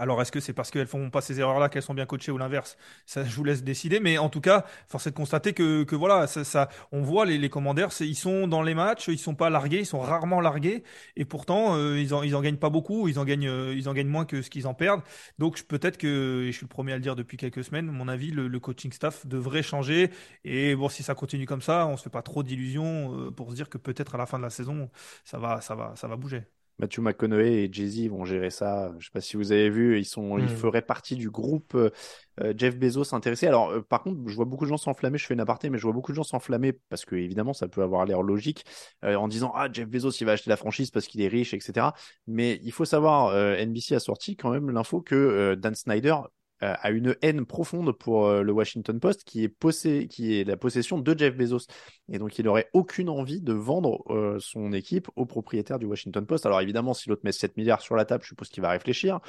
Speaker 5: Alors, est-ce que c'est parce qu'elles font pas ces erreurs-là qu'elles sont bien coachées ou l'inverse? Ça, je vous laisse décider. Mais en tout cas, force est de constater que, que voilà, ça, ça, on voit les, les commandeurs, ils sont dans les matchs, ils sont pas largués, ils sont rarement largués, et pourtant euh, ils en, ils en gagnent pas beaucoup, ils en gagnent, euh, ils en gagnent moins que ce qu'ils en perdent. Donc peut-être que, et je suis le premier à le dire depuis quelques semaines, mon avis, le, le, coaching staff devrait changer. Et bon, si ça continue comme ça, on se fait pas trop d'illusions euh, pour se dire que peut-être à la fin de la saison, ça va, ça va, ça va bouger.
Speaker 4: Matthew McConaughey et Jay-Z vont gérer ça. Je sais pas si vous avez vu, ils sont, mmh. ils feraient partie du groupe euh, Jeff Bezos intéressé. Alors, euh, par contre, je vois beaucoup de gens s'enflammer. Je fais une aparté, mais je vois beaucoup de gens s'enflammer parce que évidemment, ça peut avoir l'air logique euh, en disant ah Jeff Bezos il va acheter la franchise parce qu'il est riche, etc. Mais il faut savoir, NBC a sorti quand même l'info que Dan Snyder euh, a une haine profonde pour euh, le Washington Post qui est, possé qui est la possession de Jeff Bezos. Et donc, il n'aurait aucune envie de vendre euh, son équipe au propriétaire du Washington Post. Alors, évidemment, si l'autre met 7 milliards sur la table, je suppose qu'il va réfléchir.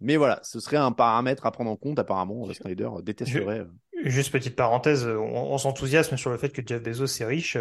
Speaker 4: Mais voilà, ce serait un paramètre à prendre en compte. Apparemment, Snyder détesterait.
Speaker 6: Juste petite parenthèse, on s'enthousiasme sur le fait que Jeff Bezos est riche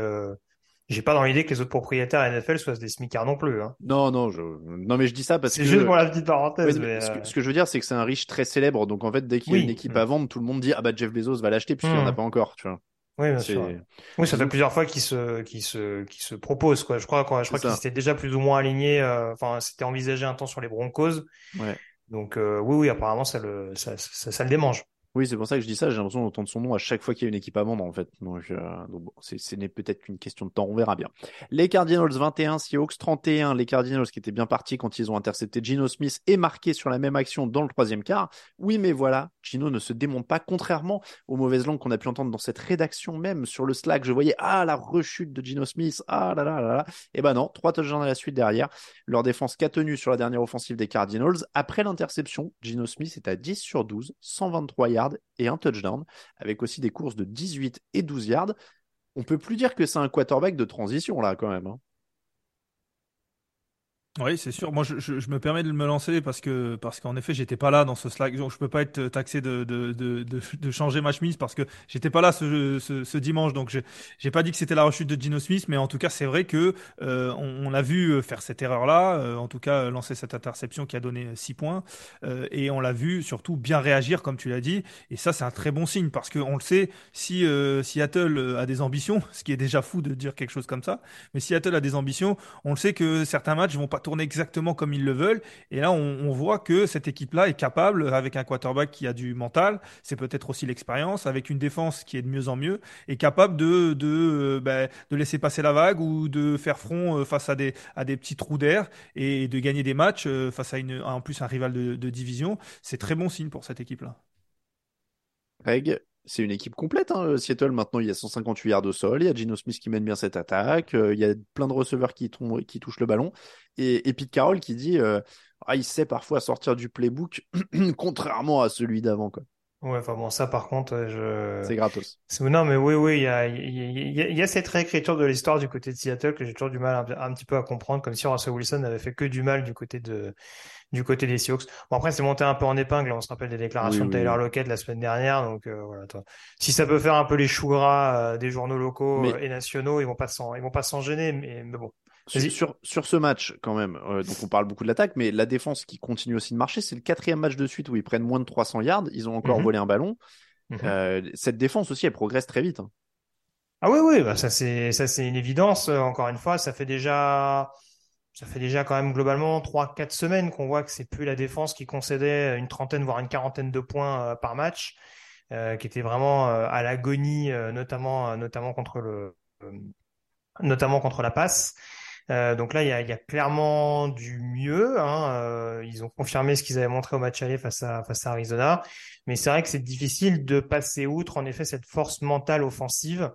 Speaker 6: j'ai pas dans l'idée que les autres propriétaires NFL soient des smicards non plus. Hein.
Speaker 4: Non, non, je... non, mais je dis ça parce que.
Speaker 6: C'est juste pour la petite parenthèse. mais
Speaker 4: ce, que, ce, que, je veux dire, c'est que c'est un riche très célèbre. Donc en fait, dès qu'il y a une équipe à vendre, tout le monde dit ah bah Jeff Bezos va l'acheter puisqu'il n'y en a pas encore, tu vois.
Speaker 6: Oui, bien sûr. Oui, ça fait plusieurs fois qu'il se, qu'il se, qu'il se propose quoi. Je crois, quoi, je crois qu'il s'était déjà plus ou moins aligné. Euh, enfin, c'était envisagé un temps sur les Broncos.
Speaker 4: Ouais.
Speaker 6: Donc euh, oui, oui, apparemment ça le, ça, ça, ça le démange.
Speaker 4: Oui, c'est pour ça que je dis ça. J'ai l'impression d'entendre son nom à chaque fois qu'il y a une équipe à vendre, en fait. Donc, euh, ce n'est peut-être qu'une question de temps. On verra bien. Les Cardinals 21, Seahawks 31. Les Cardinals qui étaient bien partis quand ils ont intercepté Gino Smith et marqué sur la même action dans le troisième quart. Oui, mais voilà, Gino ne se démonte pas, contrairement aux mauvaises langues qu'on a pu entendre dans cette rédaction même sur le Slack. Je voyais ah la rechute de Gino Smith, ah là là là là. Eh ben non, trois touchdowns à la suite derrière. Leur défense qu'a tenu sur la dernière offensive des Cardinals. Après l'interception, Gino Smith est à 10 sur 12, 123 yards et un touchdown, avec aussi des courses de 18 et 12 yards. On peut plus dire que c'est un quarterback de transition là quand même. Hein.
Speaker 5: Oui, c'est sûr. Moi, je, je, je, me permets de me lancer parce que parce qu'en effet, j'étais pas là dans ce Slack. Donc, je peux pas être taxé de de, de, de, de changer ma chemise parce que j'étais pas là ce, ce, ce dimanche. Donc, j'ai pas dit que c'était la rechute de Gino Smith, mais en tout cas, c'est vrai que euh, on, on l'a vu faire cette erreur-là. Euh, en tout cas, lancer cette interception qui a donné six points, euh, et on l'a vu surtout bien réagir, comme tu l'as dit. Et ça, c'est un très bon signe parce que on le sait, si euh, Seattle a des ambitions, ce qui est déjà fou de dire quelque chose comme ça, mais Seattle a des ambitions, on le sait que certains matchs vont pas tourner exactement comme ils le veulent. Et là, on, voit que cette équipe-là est capable, avec un quarterback qui a du mental, c'est peut-être aussi l'expérience, avec une défense qui est de mieux en mieux, est capable de, de, euh, ben, de laisser passer la vague ou de faire front euh, face à des, à des petits trous d'air et de gagner des matchs euh, face à une, en plus un rival de, de division. C'est très bon signe pour cette équipe-là.
Speaker 4: Greg, c'est une équipe complète. Hein. Seattle, maintenant, il y a 158 yards de sol. Il y a Gino Smith qui mène bien cette attaque. Euh, il y a plein de receveurs qui, touchent le ballon. Et, et Pete Carroll qui dit euh, ah, il sait parfois sortir du playbook, contrairement à celui d'avant. Quoi.
Speaker 6: Ouais, enfin bon, ça par contre, je.
Speaker 4: C'est gratos.
Speaker 6: Non, mais oui, oui, il y a, y, a, y a cette réécriture de l'histoire du côté de Seattle que j'ai toujours du mal un, un, petit peu à comprendre, comme si Russell Wilson n'avait fait que du mal du côté de, du côté des Seahawks. Bon après c'est monté un peu en épingle, on se rappelle des déclarations oui, de Taylor. Lockett la semaine dernière, donc euh, voilà. Toi. Si ça peut faire un peu les choux gras euh, des journaux locaux mais... et nationaux, ils vont pas s'en, ils vont pas s'en gêner, mais, mais bon.
Speaker 4: Sur, sur ce match, quand même, euh, donc on parle beaucoup de l'attaque, mais la défense qui continue aussi de marcher, c'est le quatrième match de suite où ils prennent moins de 300 yards, ils ont encore mm -hmm. volé un ballon. Mm -hmm. euh, cette défense aussi, elle progresse très vite. Hein.
Speaker 6: Ah oui, oui, bah ça c'est ça c'est une évidence. Encore une fois, ça fait déjà ça fait déjà quand même globalement trois quatre semaines qu'on voit que c'est plus la défense qui concédait une trentaine voire une quarantaine de points euh, par match, euh, qui était vraiment euh, à l'agonie, notamment notamment contre le notamment contre la passe. Euh, donc là, il y a, y a clairement du mieux. Hein. Euh, ils ont confirmé ce qu'ils avaient montré au match aller face à, face à Arizona. Mais c'est vrai que c'est difficile de passer outre, en effet, cette force mentale offensive.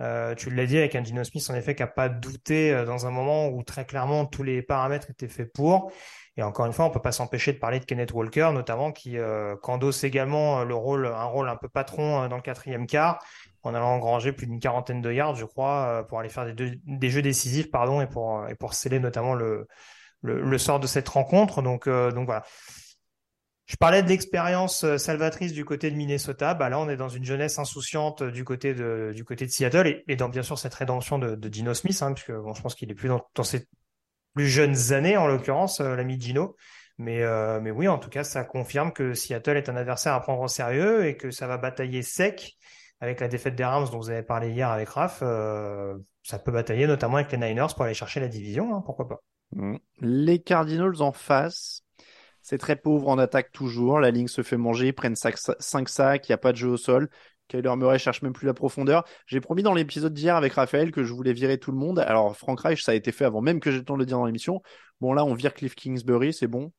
Speaker 6: Euh, tu l'as dit avec un Gino Smith, en effet, qui n'a pas douté euh, dans un moment où très clairement tous les paramètres étaient faits pour. Et encore une fois, on peut pas s'empêcher de parler de Kenneth Walker, notamment qui euh, endosse également le rôle, un rôle un peu patron dans le quatrième quart en allant engranger plus d'une quarantaine de yards, je crois, euh, pour aller faire des, jeux décisifs, et pour sceller notamment le sort de cette rencontre. Donc euh, voilà. Je parlais de l'expérience euh, salvatrice du côté de Minnesota. Bah là, on est dans une jeunesse insouciante du côté de Seattle et, dans bien sûr cette rédemption de, de Gino Smith, hein, puisque je pense qu'il est plus dans, ses plus jeunes années en l'occurrence, l'ami Gino. Mais, mais oui, en tout cas, ça confirme que Seattle est un adversaire à prendre au sérieux et que ça va batailler sec avec la défaite des Rams dont vous avez parlé hier avec Raph, euh, ça peut batailler notamment avec les Niners pour aller chercher la division, hein, pourquoi pas.
Speaker 4: Mmh. Les Cardinals en face, c'est très pauvre en attaque toujours, la ligne se fait manger, ils prennent 5 sacs, il n'y a pas de jeu au sol. Kyler Murray cherche même plus la profondeur. J'ai promis dans l'épisode d'hier avec Raphaël que je voulais virer tout le monde. Alors Frank Reich, ça a été fait avant même que j'ai le temps de le dire dans l'émission. Bon là, on vire Cliff Kingsbury, c'est bon.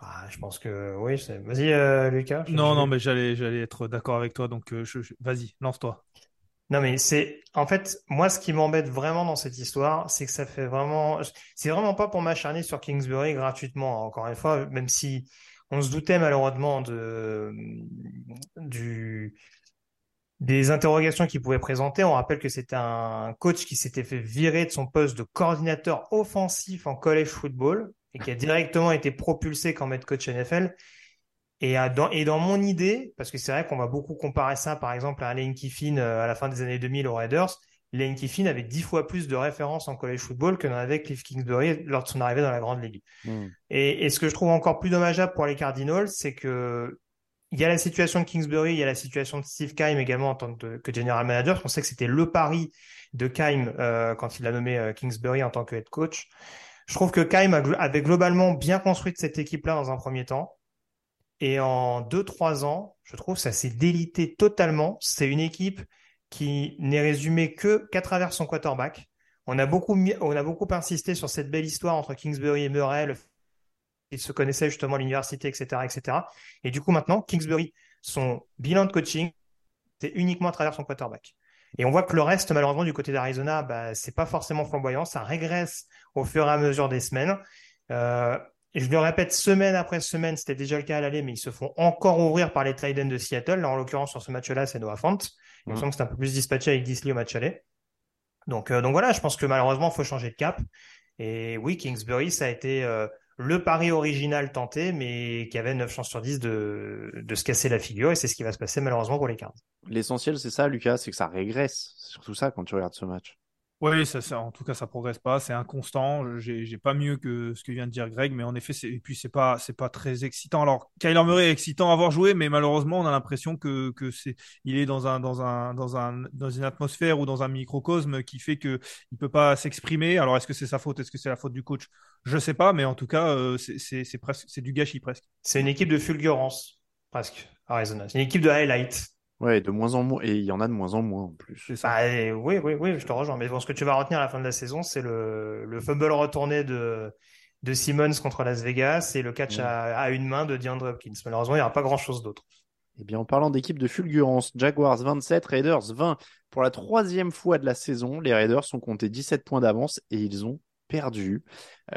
Speaker 6: Ah, je pense que oui. Vas-y, euh, Lucas.
Speaker 5: Non, non, mais j'allais, j'allais être d'accord avec toi. Donc, euh, je, vas-y, lance-toi.
Speaker 6: Non, mais c'est en fait moi ce qui m'embête vraiment dans cette histoire, c'est que ça fait vraiment, c'est vraiment pas pour m'acharner sur Kingsbury gratuitement. Hein. Encore une fois, même si on se doutait malheureusement de du des interrogations qu'il pouvait présenter. On rappelle que c'était un coach qui s'était fait virer de son poste de coordinateur offensif en college football et qui a directement été propulsé comme head coach NFL. Et, à, dans, et dans mon idée, parce que c'est vrai qu'on va beaucoup comparer ça, par exemple, à Lane Kiffin euh, à la fin des années 2000 aux Raiders. Lane Kiffin avait dix fois plus de références en college football que n'en avait Cliff Kingsbury lors de son arrivée dans la grande ligue. Mm. Et, et, ce que je trouve encore plus dommageable pour les Cardinals, c'est que il y a la situation de Kingsbury, il y a la situation de Steve Keim également en tant que, que general manager. On sait que c'était le pari de Keim euh, quand il a nommé euh, Kingsbury en tant que head coach. Je trouve que Kaim avait globalement bien construit cette équipe-là dans un premier temps. Et en deux, trois ans, je trouve ça s'est délité totalement. C'est une équipe qui n'est résumée que qu'à travers son quarterback. On a beaucoup, on a beaucoup insisté sur cette belle histoire entre Kingsbury et Murray. Ils se connaissaient justement à l'université, etc., etc. Et du coup, maintenant, Kingsbury, son bilan de coaching, c'est uniquement à travers son quarterback. Et on voit que le reste, malheureusement, du côté d'Arizona, bah, c'est pas forcément flamboyant. Ça régresse au fur et à mesure des semaines. Euh, et je le répète, semaine après semaine, c'était déjà le cas à l'aller, mais ils se font encore ouvrir par les trade de Seattle. Là, en l'occurrence, sur ce match-là, c'est Noah Fant. Il me mmh. semble que c'est un peu plus dispatché avec Disley au match aller. Donc, euh, donc voilà, je pense que malheureusement, il faut changer de cap. Et oui, Kingsbury, ça a été euh, le pari original tenté, mais qui avait 9 chances sur 10 de, de se casser la figure, et c'est ce qui va se passer malheureusement pour les Cards.
Speaker 4: L'essentiel, c'est ça, Lucas, c'est que ça régresse. C'est surtout ça quand tu regardes ce match.
Speaker 5: Oui, ça, ça, en tout cas, ça progresse pas. C'est inconstant. J'ai pas mieux que ce que vient de dire Greg, mais en effet, et puis c'est pas, c'est pas très excitant. Alors, Kyler Murray est excitant à avoir joué, mais malheureusement, on a l'impression que, que c'est, il est dans un, dans un, dans un, dans une atmosphère ou dans un microcosme qui fait que il peut pas s'exprimer. Alors, est-ce que c'est sa faute? Est-ce que c'est la faute du coach? Je sais pas, mais en tout cas, euh, c'est, presque, c'est du gâchis presque.
Speaker 6: C'est une équipe de fulgurance, presque, Arizona. C'est une équipe de highlight.
Speaker 4: Ouais, de moins en moins, et il y en a de moins en moins en plus.
Speaker 6: Bah, et oui, oui, oui, je te rejoins. Mais bon, ce que tu vas retenir à la fin de la saison, c'est le, le fumble retourné de, de Simmons contre Las Vegas et le catch
Speaker 4: Mm.
Speaker 6: à, à une main de DeAndre Hopkins. Malheureusement, il n'y aura pas grand chose d'autre.
Speaker 4: Eh bien, en parlant d'équipe de fulgurance, Jaguars 27, Raiders 20. Pour la troisième fois de la saison, les Raiders ont compté 17 points d'avance et ils ont perdu.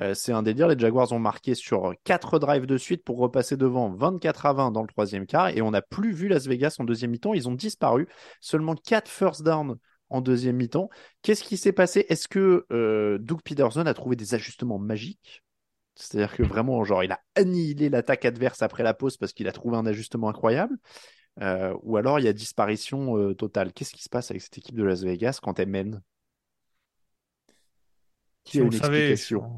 Speaker 4: Euh, c'est un délire. Les Jaguars ont marqué sur 4 drives de suite pour repasser devant 24 à 20 dans le troisième quart et on n'a plus vu Las Vegas en deuxième mi-temps. Ils ont disparu. Seulement 4 first down en deuxième mi-temps. Qu'est-ce qui s'est passé? Est-ce que euh, Doug Peterson a trouvé des ajustements magiques? C'est-à-dire que vraiment, genre, il a annihilé l'attaque adverse après la pause parce qu'il a trouvé un ajustement incroyable. Euh, ou alors il y a disparition totale. Qu'est-ce qui se passe avec cette équipe de Las Vegas quand elle mène?
Speaker 5: Si on
Speaker 4: une
Speaker 5: savait,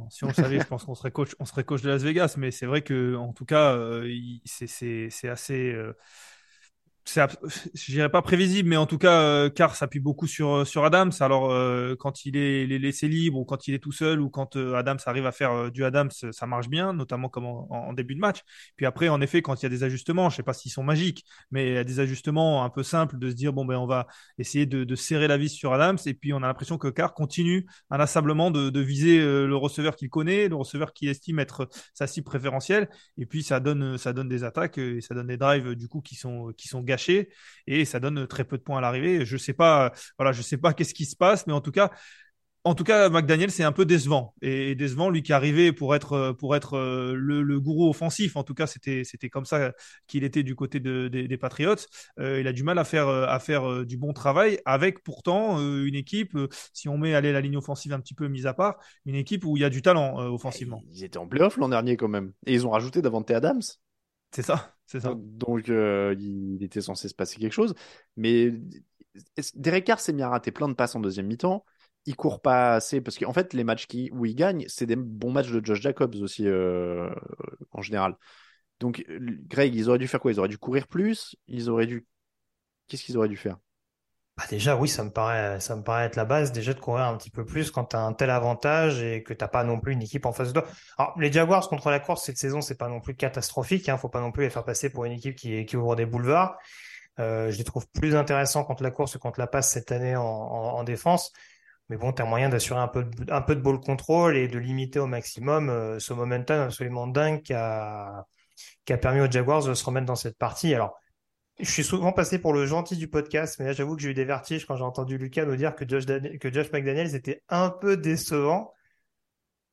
Speaker 5: si on le savait, je pense qu'on serait coach, on serait coach de Las Vegas. Mais c'est vrai que, en tout cas, euh, il- c'est c'est c'est assez. euh, c'est, je dirais pas prévisible, mais en tout cas, euh, Carr s'appuie beaucoup sur sur Adams. Alors euh, quand il est, laissé libre ou quand il est tout seul ou quand euh, Adams arrive à faire euh, du Adams, ça marche bien, notamment comme en, début de match. Puis après, en effet, quand il y a des ajustements, je sais pas s'ils sont magiques, mais il y a des ajustements un peu simples de se dire bon ben on va essayer de, serrer la vis sur Adams et puis on a l'impression que Carr continue inlassablement de, viser euh, le receveur qu'il connaît, le receveur qu'il estime être sa cible préférentielle et puis ça donne ça donne des attaques euh, et ça donne des drives du coup qui sont qui sont gâchés et ça donne très peu de points à l'arrivée. Je sais pas, voilà, je sais pas qu'est-ce qui se passe, mais en tout cas, en tout cas, McDaniel, c'est un peu décevant. Et décevant, lui qui arrivait pour être, pour être euh, le, gourou offensif. En tout cas, c'était, c'était comme ça qu'il était du côté de, des, des Patriots. Euh, il a du mal à faire, euh, à faire du bon travail avec pourtant une équipe, si on met aller la ligne offensive un petit peu mise à part, une équipe où il y a du talent offensivement.
Speaker 4: Ils étaient en playoff l'an dernier quand même. Et ils ont rajouté Davante Adams.
Speaker 5: C'est ça, c'est ça.
Speaker 4: Donc euh, il était censé se passer quelque chose. Mais Derek Carr s'est mis à rater plein de passes en deuxième mi-temps. Il court pas assez parce qu'en fait les matchs où il gagne, c'est des bons matchs de Josh Jacobs aussi euh, en général. Donc Greg, ils auraient dû faire quoi? Ils auraient dû courir plus? Ils auraient dû. Qu'est-ce qu'ils auraient dû faire?
Speaker 6: Bah déjà, oui, ça me paraît, ça me paraît être la base déjà de courir un petit peu plus quand tu as un tel avantage et que t'as pas non plus une équipe en face de toi. Alors, les Jaguars contre la course cette saison, c'est pas non plus catastrophique. Hein, faut pas non plus les faire passer pour une équipe qui, ouvre des boulevards. Euh, je les trouve plus intéressants contre la course que contre la passe cette année en défense. Mais bon, tu as moyen d'assurer un peu, de, un peu de ball control et de limiter au maximum euh, ce momentum absolument dingue qui a, qui a permis aux Jaguars de se remettre dans cette partie. Alors, je suis souvent passé pour le gentil du podcast, mais là, j'avoue que j'ai eu des vertiges quand j'ai entendu Lucas nous dire que Josh, Dan- que Josh McDaniels était un peu décevant.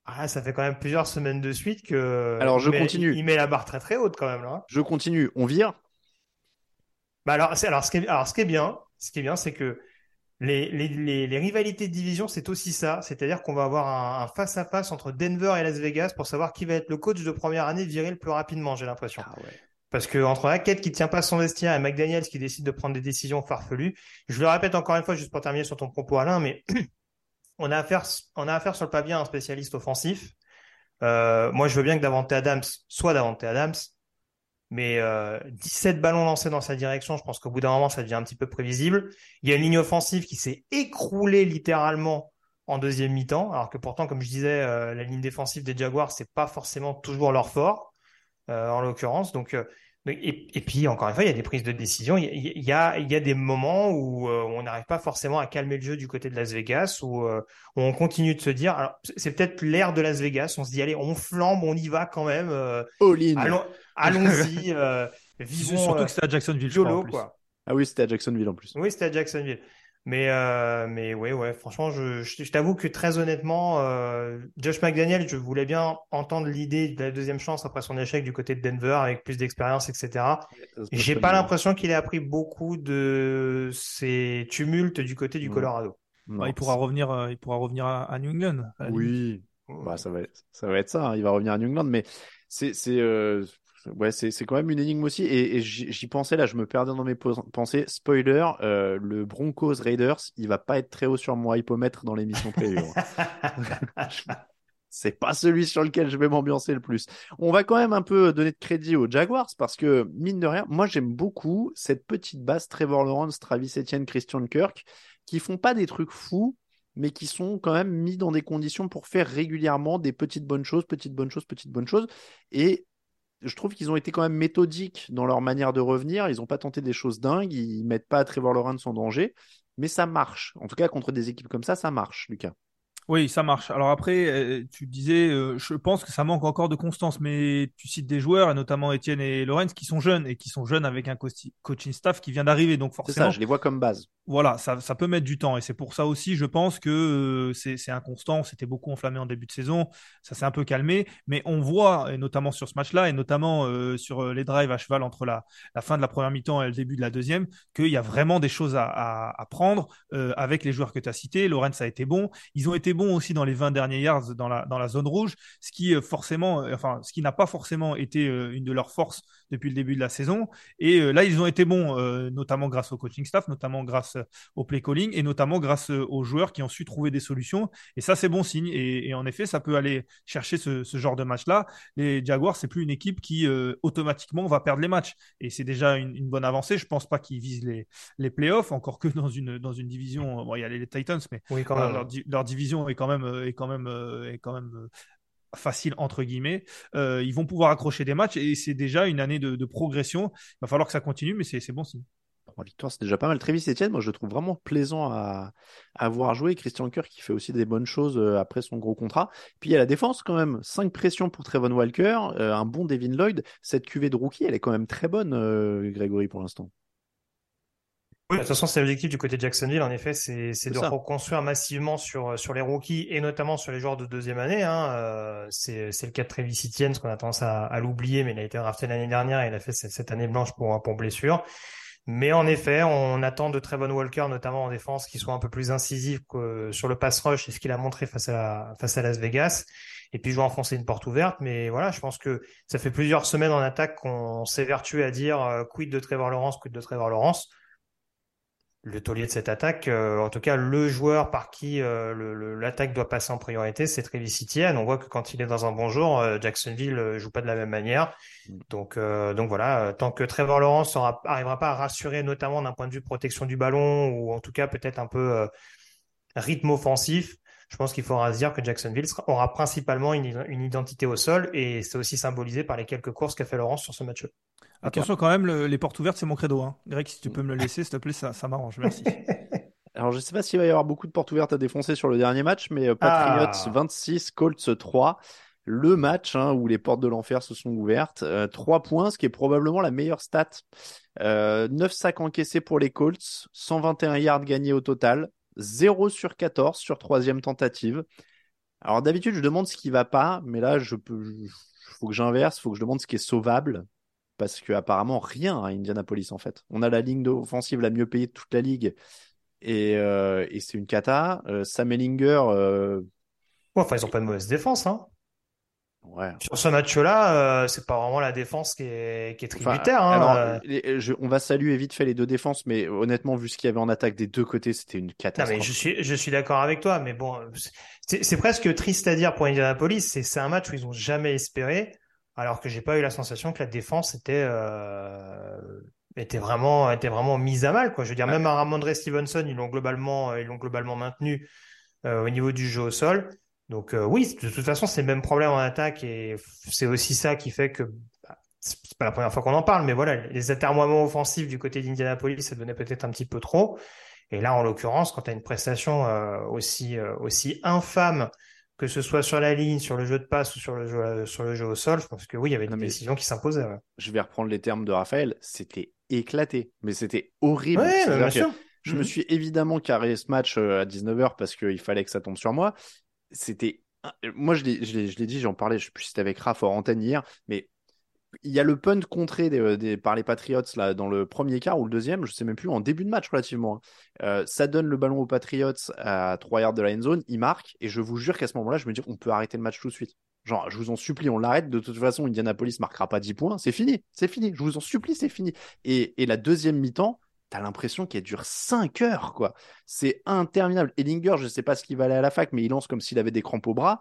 Speaker 6: Ah, ça fait quand même plusieurs semaines de suite que.
Speaker 4: Alors, je
Speaker 6: il met-
Speaker 4: continue.
Speaker 6: Il met la barre très très haute quand même là. hein.
Speaker 4: Je continue. On vire?
Speaker 6: Bah alors, alors, ce qui est, alors, ce qui est bien, ce qui est bien, c'est que les, les, les, les rivalités de division, c'est aussi ça. C'est-à-dire qu'on va avoir un, un face-à-face entre Denver et Las Vegas pour savoir qui va être le coach de première année viré le plus rapidement, j'ai l'impression.
Speaker 4: Ah ouais.
Speaker 6: Parce que entre Hackett qui tient pas son vestiaire et McDaniels qui décide de prendre des décisions farfelues, je le répète encore une fois, juste pour terminer sur ton propos, Alain, mais on a affaire, on a affaire sur le papier à un spécialiste offensif. Euh, moi, je veux bien que Davante Adams soit Davante Adams, mais euh, 17 ballons lancés dans sa direction, je pense qu'au bout d'un moment, ça devient un petit peu prévisible. Il y a une ligne offensive qui s'est écroulée littéralement en deuxième mi-temps, alors que pourtant, comme je disais, euh, la ligne défensive des Jaguars, c'est pas forcément toujours leur fort, euh, en l'occurrence. Donc, euh, et, et puis, encore une fois, il y a des prises de décision. Il y a, il y a, il y a des moments où euh, on n'arrive pas forcément à calmer le jeu du côté de Las Vegas, où, euh, où on continue de se dire, alors c'est- peut-être l'ère de Las Vegas, on se dit, allez, on flambe, on y va quand même, euh,
Speaker 4: All in.
Speaker 6: allons, allons-y, euh, vivons
Speaker 5: Surtout
Speaker 6: euh,
Speaker 5: que c'était à Jacksonville, je crois, en
Speaker 6: YOLO,
Speaker 5: plus.
Speaker 6: quoi.
Speaker 4: Ah oui, c'était à Jacksonville en plus.
Speaker 6: Oui, c'était à Jacksonville. Mais, euh, mais ouais, ouais, franchement, je, je, je t'avoue que très honnêtement, euh, Josh McDaniel, je voulais bien entendre l'idée de la deuxième chance après son échec du côté de Denver avec plus d'expérience, etc. J'ai
Speaker 4: pas
Speaker 6: l'impression qu'il ait appris beaucoup de ces tumultes du côté du
Speaker 4: Mm.
Speaker 6: Colorado.
Speaker 4: Non,
Speaker 5: Bah, il pourra revenir, euh, il pourra revenir à, à New England. à.
Speaker 4: Oui. Bah, ça, va, ça va être ça, hein. il va revenir à New England, mais c'est euh, ouais, c'est quand même une énigme aussi. Et, et j'y pensais là, je me perdais dans mes pensées. Spoiler, euh, le Broncos Raiders, il va pas être très haut sur mon hypomètre dans l'émission prévue. Hein. c'est pas celui sur lequel je vais m'ambiancer le plus. On va quand même un peu donner de crédit aux Jaguars parce que, mine de rien, moi j'aime beaucoup cette petite base Trevor Lawrence, Travis Etienne, Christian Kirk, qui font pas des trucs fous, mais qui sont quand même mis dans des conditions pour faire régulièrement des petites bonnes choses, petites bonnes choses, petites bonnes choses. Et je trouve qu'ils ont été quand même méthodiques dans leur manière de revenir. Ils n'ont pas tenté des choses dingues, ils mettent pas Trevor Lawrence en danger, mais ça marche. En tout cas, contre des équipes comme ça, ça marche, Lucas.
Speaker 5: Oui, ça marche. Alors après, euh, tu disais, euh, je pense que ça manque encore de constance, mais tu cites des joueurs, et notamment Étienne et Lorenz, qui sont jeunes et qui sont jeunes avec un coaching staff qui vient d'arriver. Donc forcément,
Speaker 4: c'est ça, je les vois comme base.
Speaker 5: Voilà, ça, ça peut mettre du temps et c'est pour ça aussi, je pense que euh, c'est inconstant. C'était beaucoup enflammé en début de saison, ça s'est un peu calmé, mais on voit, et notamment sur ce match-là, et notamment sur les drives à cheval entre la, la fin de la première mi-temps et le début de la deuxième, qu'il y a vraiment des choses à, à, à prendre avec les joueurs que tu as cités. Lorenz a été bon, ils ont été bon aussi dans les 20 derniers yards dans la, dans la zone rouge, ce qui euh, forcément, euh, enfin, ce qui n'a pas forcément été euh, une de leurs forces depuis le début de la saison. Et là, ils ont été bons, notamment grâce au coaching staff, notamment grâce au play calling et notamment grâce aux joueurs qui ont su trouver des solutions. Et ça, c'est bon signe. Et, en effet, ça peut aller chercher ce, ce genre de match-là. Les Jaguars, c'est plus une équipe qui automatiquement va perdre les matchs. Et c'est déjà une, une, bonne avancée. Je pense pas qu'ils visent les, les playoffs, encore que dans une, dans une division. Bon, il y a les Titans, mais
Speaker 6: oui, quand
Speaker 5: leur, leur, division est quand même euh, est quand même, euh, est quand même euh, facile entre guillemets. ils vont pouvoir accrocher des matchs et c'est déjà une année de, progression. Il va falloir que ça continue, mais c'est bon signe.
Speaker 4: Trois victoires, c'est déjà pas mal. Travis Etienne, moi je le trouve vraiment plaisant à, à voir jouer. Christian Kerr qui fait aussi des bonnes choses après son gros contrat. Puis il y a la défense quand même. Cinq pressions pour Trevon Walker, un bon Devin Lloyd. Cette cuvée de rookie, elle est quand même très bonne, Grégory, pour l'instant.
Speaker 6: Oui, de toute façon, c'est l'objectif du côté de Jacksonville, en effet, c'est de reconstruire massivement sur, sur les rookies et notamment sur les joueurs de deuxième année. Hein. Euh, c'est le cas de Travis Etienne, ce qu'on a tendance à, à l'oublier, mais il a été drafté l'année dernière et il a fait cette, année blanche pour, pour blessure. Mais en effet, on attend de Trevon Walker, notamment en défense, qu'il soit un peu plus incisif que sur le pass rush et ce qu'il a montré face à, face à Las Vegas. Et puis, je vais enfoncer une porte ouverte. Mais voilà, je pense que ça fait plusieurs semaines en attaque qu'on s'évertue à dire euh, quid de Trevor Lawrence, quid de Trevor Lawrence le taulier de cette attaque, euh, en tout cas le joueur par qui euh, l'attaque doit passer en priorité, c'est Travis Etienne. On voit que quand il est dans un bon jour, euh, Jacksonville joue pas de la même manière. Mm. Donc, donc voilà, tant que Trevor Lawrence n'arrivera pas à rassurer, notamment d'un point de vue protection du ballon ou en tout cas peut-être un peu rythme offensif, je pense qu'il faudra se dire que Jacksonville aura principalement une, une identité au sol et c'est aussi symbolisé par les quelques courses qu'a fait Lawrence sur ce match.
Speaker 5: Attention quand même, les portes ouvertes, c'est mon credo. Hein. Greg, si tu peux me le laisser, s'il te plaît, ça, ça m'arrange. Merci.
Speaker 4: Alors, je ne sais pas s'il va y avoir beaucoup de portes ouvertes à défoncer sur le dernier match, mais euh, Patriots 26, ah. Colts 3. Le match hein, où les portes de l'enfer se sont ouvertes. Euh, 3 points, ce qui est probablement la meilleure stat. Euh, 9 sacs encaissés pour les Colts, 121 yards gagnés au total, 0 sur 14 sur troisième tentative. Alors d'habitude, je demande ce qui va pas, mais là, je peux, faut que j'inverse, faut que je demande ce qui est sauvable parce que apparemment rien à Indianapolis en fait. On a la ligne offensive la mieux payée de toute la ligue et, euh, c'est une cata. Euh, Sam Ellinger. Euh...
Speaker 6: enfin, ils ont pas de mauvaise défense, hein.
Speaker 4: Ouais.
Speaker 6: Sur ce match-là, euh, c'est pas vraiment la défense qui est, qui est tributaire. hein,
Speaker 4: alors, je, on va saluer vite fait les deux défenses, mais honnêtement, vu ce qu'il y avait en attaque des deux côtés, c'était une catastrophe.
Speaker 6: Non, mais je suis, je suis d'accord avec toi, mais bon, c'est presque triste à dire pour Indianapolis. C'est un match où ils ont jamais espéré alors que j'ai pas eu la sensation que la défense était euh, était vraiment était vraiment mise à mal quoi. Je veux dire même à Ramondre Stevenson ils l'ont globalement ils l'ont globalement maintenu euh, au niveau du jeu au sol. Donc euh, oui de toute façon c'est le même problème en attaque et c'est aussi ça qui fait que bah, c'est pas la première fois qu'on en parle mais voilà les atermoiements offensifs du côté d'Indianapolis ça donnait peut-être un petit peu trop. Et là en l'occurrence quand tu as une prestation aussi aussi infâme que ce soit sur la ligne, sur le jeu de passe ou sur le jeu, sur le jeu au sol, je pense que oui, il y avait une décision qui s'imposait.
Speaker 4: Je vais reprendre les termes de Raphaël, c'était éclaté, mais c'était horrible. Je me mhm. suis évidemment carré ce match euh, à 19h parce qu'il fallait que ça tombe sur moi. C'était. Moi, je l'ai dit, j'en parlais, je sais plus si c'était avec Raph en antenne hier, mais il y a le punt contré des, par les Patriots là, dans le premier quart ou le deuxième, je sais même plus, en début de match relativement. Hein. ça donne le ballon aux Patriots à 3 yards de la end zone, ils marquent, et je vous jure qu'à ce moment-là, je me dis, on peut arrêter le match tout de suite. Genre, je vous en supplie, on l'arrête. De toute façon, Indianapolis marquera pas 10 points. C'est fini, c'est fini. Je vous en supplie, c'est fini. Et, et la deuxième mi-temps, t'as l'impression qu'elle dure 5 heures, quoi. C'est interminable. Ellinger, je sais pas ce qu'il va aller à la fac, mais il lance comme s'il avait des crampes au bras.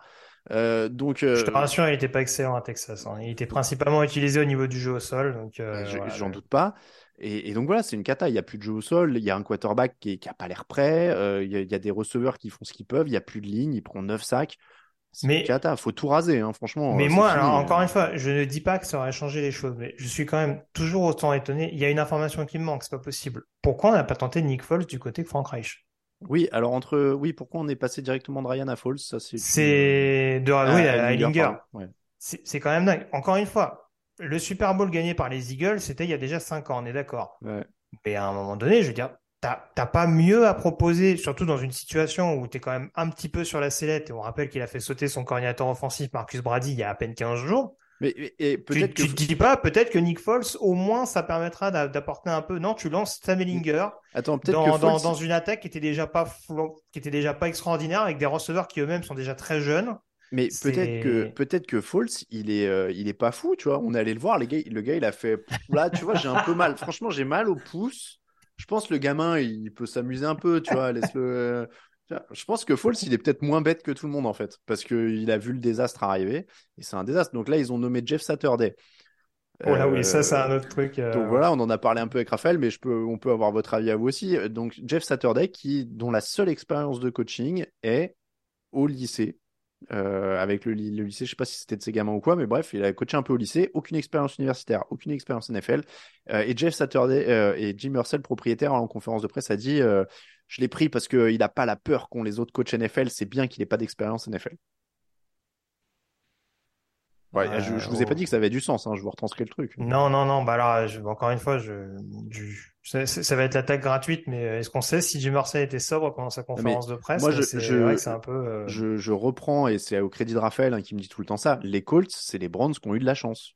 Speaker 4: Euh, donc,
Speaker 6: Je te euh, rassure, il n'était pas excellent à Texas. Hein. Il était principalement utilisé au niveau du jeu au sol. Donc, euh,
Speaker 4: J'en doute pas. Et, donc voilà, c'est une cata. Il n'y a plus de jeu au sol. Il y a un quarterback qui n'a pas l'air prêt. il, y a, des receveurs qui font ce qu'ils peuvent. Il n'y a plus de ligne. Il prend 9 sacs. Mais cata, faut tout raser, hein, franchement.
Speaker 6: Mais moi, alors, encore une fois, je ne dis pas que ça aurait changé les choses, mais je suis quand même toujours autant étonné. Il y a une information qui me manque, c'est pas possible. Pourquoi on n'a pas tenté Nick Foles du côté de Frank Reich?
Speaker 4: Oui, alors entre oui, pourquoi on est passé directement de Ryan à
Speaker 6: ça c'est c'est de ah, oui, à, Ellinger. C'est quand même dingue. Encore une fois, le Super Bowl gagné par les Eagles, c'était il y a déjà 5 ans, on est d'accord. Mais à un moment donné, je veux dire, t'as pas mieux à proposer, surtout dans une situation où tu es quand même un petit peu sur la sellette. Et on rappelle qu'il a fait sauter son coordinateur offensif Marcus Brady il y a à peine 15 jours.
Speaker 4: Mais, et peut-être
Speaker 6: tu, que... te dis pas, peut-être que Nick Foles, au moins, ça permettra d'apporter un peu. Non, tu lances Sam Ellinger
Speaker 4: Attends,
Speaker 6: dans, dans, dans, une attaque qui était déjà pas qui était déjà pas extraordinaire avec des receveurs qui eux-mêmes sont déjà très jeunes.
Speaker 4: Mais peut-être que peut-être que Foles, il est euh, il est pas fou, tu vois. On est allé le voir, les gars, le gars, il a fait là, tu vois, j'ai un peu mal. Franchement, j'ai mal au pouce. Je pense que le gamin, il peut s'amuser un peu, tu vois. Laisse-le. Je pense que Falls, il est peut-être moins bête que tout le monde en fait, parce qu'il a vu le désastre arriver, et c'est un désastre. Donc là, ils ont nommé Jeff Saturday.
Speaker 6: Oh là oui, ça c'est un autre truc.
Speaker 4: Euh, donc voilà, on en a parlé un peu avec Raphaël, mais je peux, on peut avoir votre avis à vous aussi. Donc Jeff Saturday, qui, dont la seule expérience de coaching est au lycée, euh, avec le, lycée, je sais pas si c'était de ses gamins ou quoi, mais bref, il a coaché un peu au lycée, aucune expérience universitaire, aucune expérience NFL. Euh, et Jeff Saturday et Jim Mercell, propriétaire, en conférence de presse, a dit je l'ai pris parce qu'il n'a pas la peur qu'ont les autres coachs NFL. C'est bien qu'il n'ait pas d'expérience NFL. Ouais, je, je, vous ai pas dit que ça avait du sens, hein, je vous retranscris le truc.
Speaker 6: Non, non, non, bah je, encore une fois, je, ça, ça, va être l'attaque gratuite, mais est-ce qu'on sait si Jim Marseille était sobre pendant sa conférence de presse?
Speaker 4: Moi, je, je, un peu, euh, je, reprends, et c'est au crédit de Raphaël hein, qui me dit tout le temps ça, les Colts, c'est les Browns qui ont eu de la chance.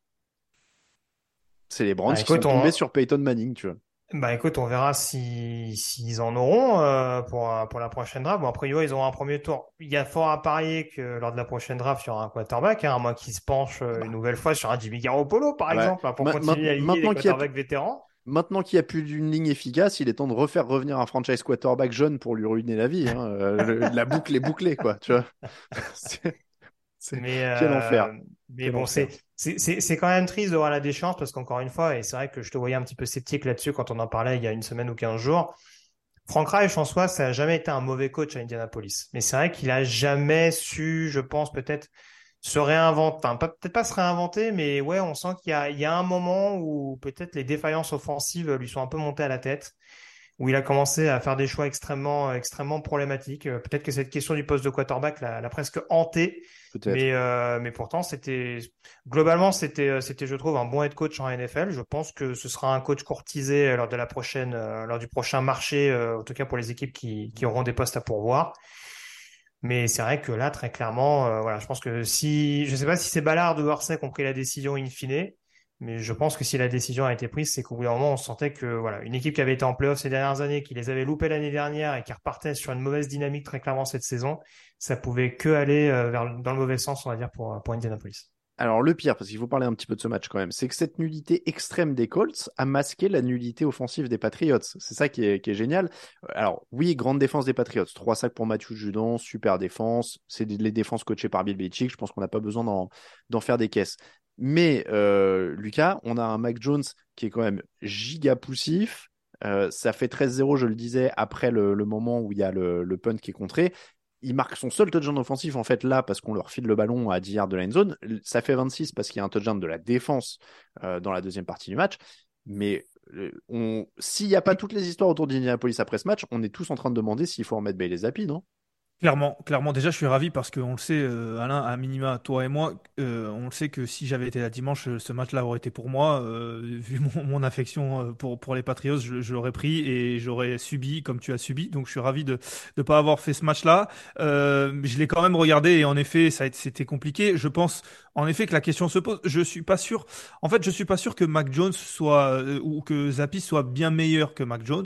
Speaker 4: C'est les Browns bah, qui sont tombés sur Peyton Manning, tu vois.
Speaker 6: Bah écoute, on verra si s'ils en auront euh, pour pour la prochaine draft. Bon, après ils auront un premier tour. Il y a fort à parier que lors de la prochaine draft, il y aura un quarterback, hein, à moins qu'il se penche euh, une nouvelle fois sur un Jimmy Garoppolo, par exemple, hein, pour continuer à aligner les quarterbacks vétérans.
Speaker 4: Maintenant qu'il n'y a plus d'une ligne efficace, il est temps de refaire revenir un franchise quarterback jeune pour lui ruiner la vie. Hein. Euh, la boucle est bouclée, quoi. Tu vois.
Speaker 6: mais, Quel enfer. Mais bon, c'est c'est quand même triste de voir la déchéance parce qu'encore une fois, et c'est vrai que je te voyais un petit peu sceptique là-dessus quand on en parlait il y a une semaine ou quinze jours. Frank Reich en soi, ça n'a jamais été un mauvais coach à Indianapolis. Mais c'est vrai qu'il a jamais su, je pense, peut-être se réinventer. Enfin, peut-être pas se réinventer, mais ouais, on sent qu'il y a, il y a un moment où peut-être les défaillances offensives lui sont un peu montées à la tête où il a commencé à faire des choix extrêmement, extrêmement problématiques. Euh, peut-être que cette question du poste de quarterback l'a presque hanté. Mais, euh, mais pourtant, c'était globalement, c'était, euh, c'était, je trouve, un bon head coach en NFL. Je pense que ce sera un coach courtisé lors de la prochaine, lors du prochain marché, en tout cas pour les équipes qui, auront des postes à pourvoir. Mais c'est vrai que là, très clairement, je pense que si, je sais pas si c'est Ballard ou Orsay qui ont pris la décision in fine, mais je pense que si la décision a été prise, c'est qu'au bout d'un moment, on sentait que voilà, une équipe qui avait été en playoff ces dernières années, qui les avait loupés l'année dernière et qui repartait sur une mauvaise dynamique très clairement cette saison, ça pouvait que aller euh, dans le mauvais sens, on va dire, pour, pour Indianapolis.
Speaker 4: Alors le pire, parce qu'il faut parler un petit peu de ce match quand même, c'est que cette nullité extrême des Colts a masqué la nullité offensive des Patriots. C'est ça qui est, génial. Alors oui, grande défense des Patriots. Trois sacs pour Matthew Judon, super défense. C'est les défenses coachées par Bill Belichick. Je pense qu'on n'a pas besoin d'en faire des caisses. Mais euh, Lucas, on a un Mac Jones qui est quand même giga poussif. Euh, ça fait 13-0, je le disais, après le, moment où il y a le, le, punt qui est contré. Il marque son seul touchdown offensif en fait là parce qu'on leur file le ballon à 10 yards de la zone. Ça fait 26 parce qu'il y a un touchdown de la défense euh, dans la deuxième partie du match. Mais s'il n'y a pas toutes les histoires autour d'Indianapolis après ce match, on est tous en train de demander s'il faut remettre Bailey Zappi, non?
Speaker 5: Clairement, clairement. Déjà, je suis ravi parce qu'on le sait, euh, Alain, à minima, toi et moi, euh, on le sait que si j'avais été là dimanche, euh, ce match-là aurait été pour moi. vu mon, affection pour, pour les Patriots, je, l'aurais pris et j'aurais subi comme tu as subi. Donc, je suis ravi de ne pas avoir fait ce match-là. je l'ai quand même regardé et en effet, ça c'était compliqué. Je pense en effet que la question se pose. Je suis pas sûr. En fait, je suis pas sûr que Mac Jones soit euh, ou que Zappi soit bien meilleur que Mac Jones.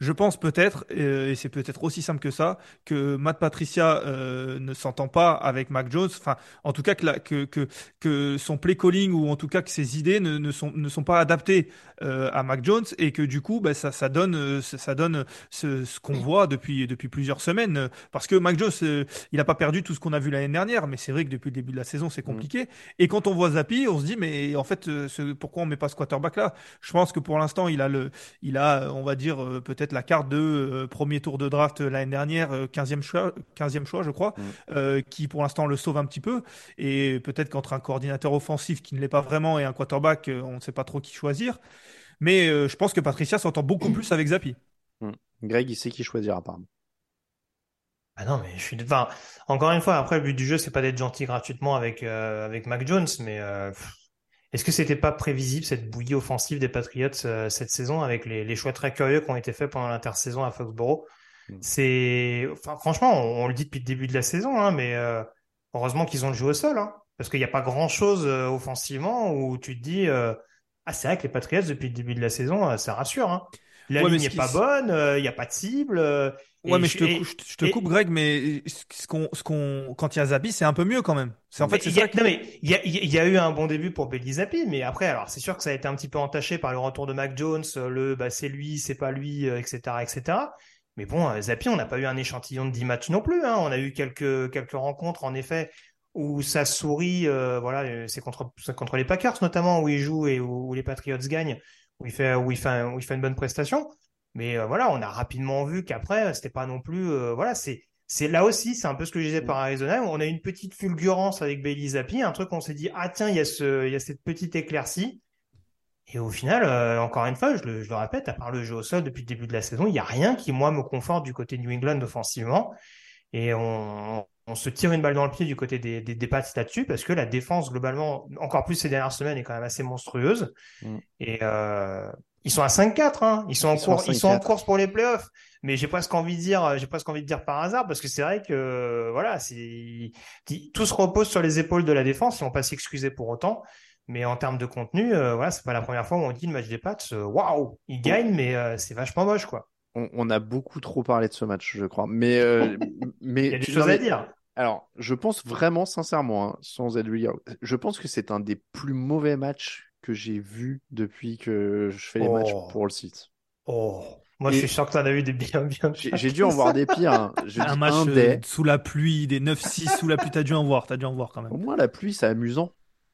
Speaker 5: Je pense peut-être, euh, et c'est peut-être aussi simple que ça, que Matt Patricia euh, ne s'entend pas avec Mac Jones. Enfin, en tout cas que, la, que, que que son play calling ou en tout cas que ses idées ne, ne sont ne sont pas adaptées à Mac Jones et que du coup, bah, ça ça donne ça donne ce, ce qu'on voit depuis depuis plusieurs semaines. Parce que Mac Jones, il a pas perdu tout ce qu'on a vu l'année dernière, mais c'est vrai que depuis le début de la saison, c'est compliqué. Et quand on voit Zappi, on se dit, mais en fait, euh, pourquoi on met pas ce quarterback là? Je pense que pour l'instant, il a le, il a, on va dire, euh, peut-être la carte de euh, premier tour de draft l'année dernière, 15e choix, 15e choix, je crois, mm. qui pour l'instant le sauve un petit peu. Et peut-être qu'entre un coordinateur offensif qui ne l'est pas vraiment et un quarterback, on ne sait pas trop qui choisir. Mais je pense que Patricia s'entend beaucoup plus avec Zappi.
Speaker 4: Mm. Greg, il sait qui choisir apparemment.
Speaker 6: Ah non, mais je suis. Enfin, encore une fois, après le but du jeu, c'est pas d'être gentil gratuitement avec euh, avec Mac Jones, mais euh, est-ce que c'était pas prévisible cette bouillie offensive des Patriots euh, cette saison avec les, les choix très curieux qui ont été faits pendant l'intersaison à Foxborough? Mm. C'est, enfin, franchement, on, le dit depuis le début de la saison, hein, mais heureusement qu'ils ont le jeu au sol, hein, parce qu'il n'y a pas grand chose offensivement où tu te dis ah c'est vrai que les Patriots depuis le début de la saison, ça rassure. Hein. La ligne n'est pas bonne, il n'y a pas de cible.
Speaker 5: Ouais, mais je, te, je, te coupe, Greg, mais ce qu'on, ce qu'on, quand il y a Zappi, c'est un peu mieux quand même. C'est en fait, c'est ça.
Speaker 6: Non, mais il y a, y a eu un bon début pour Belly Zappi, mais après, alors c'est sûr que ça a été un petit peu entaché par le retour de Mac Jones, le, bah c'est lui, c'est pas lui, etc., euh, etc. Mais bon, euh, Zappi, on n'a pas eu un échantillon de 10 matchs non plus. Hein. On a eu quelques, quelques rencontres, en effet, où ça sourit. Euh, voilà, c'est contre, contre les Packers notamment où il joue et où, les Patriots gagnent, où il fait, où il fait, où il fait une bonne prestation. Mais euh, voilà, on a rapidement vu qu'après, c'était pas non plus. Euh, voilà, c'est c'est là aussi, c'est un peu ce que je disais par Arizona. On a une petite fulgurance avec Bailey Zappi, un truc on s'est dit ah tiens, il y a ce, il y a cette petite éclaircie. Et au final, euh, encore une fois, je le, je le, répète, à part le jeu au sol depuis le début de la saison, il n'y a rien qui moi me conforte du côté New England offensivement. Et on, on se tire une balle dans le pied du côté des, des, des Pats là-dessus parce que la défense globalement, encore plus ces dernières semaines, est quand même assez monstrueuse. Mm. Et euh, ils sont à 5-4, hein. Ils sont en course, ils sont en course pour les playoffs. Mais j'ai presque envie de dire, j'ai presque envie de dire par hasard, parce que c'est vrai que, voilà, c'est, tout se repose sur les épaules de la défense. Ils vont pas s'excuser pour autant. Mais en termes de contenu, euh, voilà, c'est pas la première fois où on dit le match des Pats, euh, waouh, ils gagnent, mais euh, c'est vachement moche, quoi.
Speaker 4: On, a beaucoup trop parlé de ce match, je crois. Mais, euh, mais
Speaker 6: il y a des choses à dire.
Speaker 4: Alors, je pense vraiment, sincèrement, hein, sans être je pense que c'est un des plus mauvais matchs que j'ai vu depuis que je fais les matchs oh. pour le site.
Speaker 6: Oh, moi je suis sûr que tu en as vu des bien bien.
Speaker 4: J'ai dû en voir des pires. Hein.
Speaker 5: un match euh, sous la pluie, des 9-6 sous la pluie, t'as dû en voir, t'as dû en voir quand même.
Speaker 4: Au moins la pluie, c'est amusant.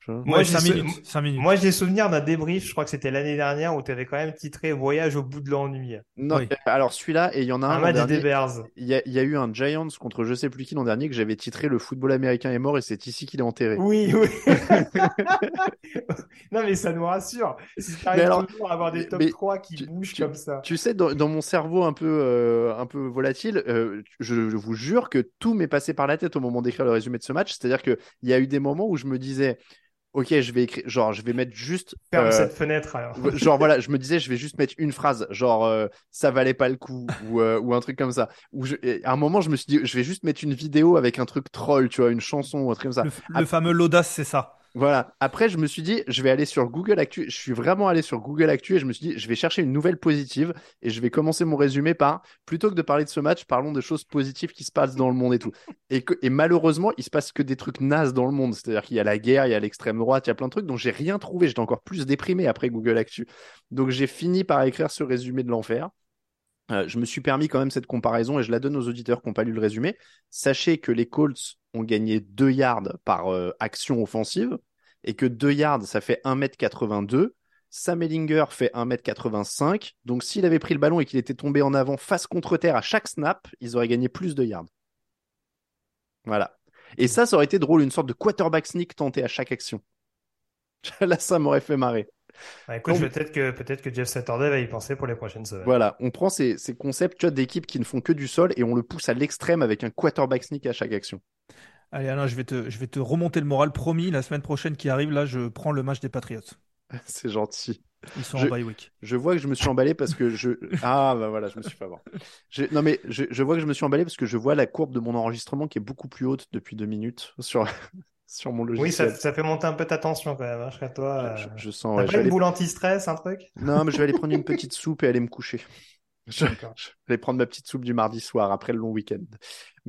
Speaker 6: Moi, j'ai minutes, minutes. Moi, j'ai souvenir d'un débrief, je crois que c'était l'année dernière, où tu avais quand même titré Voyage au bout de l'ennui.
Speaker 4: Non, euh, alors celui-là, et il y en a un.
Speaker 6: Un match des Bears.
Speaker 4: Il y, a, y, a, eu un Giants contre je sais plus qui l'an dernier que j'avais titré Le football américain est mort et c'est ici qu'il est enterré.
Speaker 6: Oui, oui. non, mais ça nous rassure. Si tu arrives toujours à avoir des top 3 qui bougent comme ça.
Speaker 4: Tu sais, dans, dans mon cerveau un peu, euh, un peu volatile, euh, je, je, vous jure que tout m'est passé par la tête au moment d'écrire le résumé de ce match. C'est-à-dire qu'il y a eu des moments où je me disais ok, je vais écrire, genre, je vais mettre juste.
Speaker 6: Ferme euh, cette fenêtre alors.
Speaker 4: genre, voilà, je me disais, je vais juste mettre une phrase, genre, euh, ça valait pas le coup, ou, euh, ou un truc comme ça. Ou à un moment, je me suis dit, je vais juste mettre une vidéo avec un truc troll, tu vois, une chanson ou un truc comme ça.
Speaker 5: Le, le fameux l'audace, c'est ça.
Speaker 4: Voilà. Après, je me suis dit, je vais aller sur Google Actu. Je suis vraiment allé sur Google Actu et je me suis dit, je vais chercher une nouvelle positive et je vais commencer mon résumé par, plutôt que de parler de ce match, parlons des choses positives qui se passent dans le monde et tout. Et malheureusement, il se passe que des trucs nazes dans le monde. C'est-à-dire qu'il y a la guerre, il y a l'extrême droite, il y a plein de trucs dont j'ai rien trouvé. J'étais encore plus déprimé après Google Actu. Donc, j'ai fini par écrire ce résumé de l'enfer. Euh, je me suis permis quand même cette comparaison et je la donne aux auditeurs qui n'ont pas lu le résumé. Sachez que les Colts ont gagné 2 yards par euh, action offensive et que 2 yards, ça fait 1m82. Sam Ellinger fait 1m85. Donc s'il avait pris le ballon et qu'il était tombé en avant face contre terre à chaque snap, ils auraient gagné plus de yards. Voilà. Et ça, ça aurait été drôle, une sorte de quarterback sneak tenté à chaque action. Là, ça m'aurait fait marrer.
Speaker 6: Bah, écoute, peut-être que, peut-être que Jeff Saturday va y penser pour les prochaines semaines.
Speaker 4: Voilà, on prend ces, ces concepts d'équipes qui ne font que du sol et on le pousse à l'extrême avec un quarterback sneak à chaque action.
Speaker 5: Allez, Alain, je vais, te, je vais te remonter le moral. Promis, la semaine prochaine qui arrive, là, je prends le match des Patriots.
Speaker 4: C'est gentil.
Speaker 5: Ils sont en bye week.
Speaker 4: Je vois que je me suis emballé parce que je. Ah, bah voilà, je me suis fait avoir. Non, mais je, je, vois que je me suis emballé parce que je vois la courbe de mon enregistrement qui est beaucoup plus haute depuis deux minutes sur, sur mon
Speaker 6: Oui,
Speaker 4: logiciel.
Speaker 6: ça, ça fait monter un peu ta tension quand même, hein, chez toi.
Speaker 4: Je,
Speaker 6: euh.
Speaker 4: je sens.
Speaker 6: T'as
Speaker 4: ouais,
Speaker 6: pas
Speaker 4: je
Speaker 6: une
Speaker 4: aller-
Speaker 6: boule anti-stress, un truc?
Speaker 4: Non, mais je vais aller prendre une petite soupe et aller me coucher. Je, je vais prendre ma petite soupe du mardi soir après le long week-end.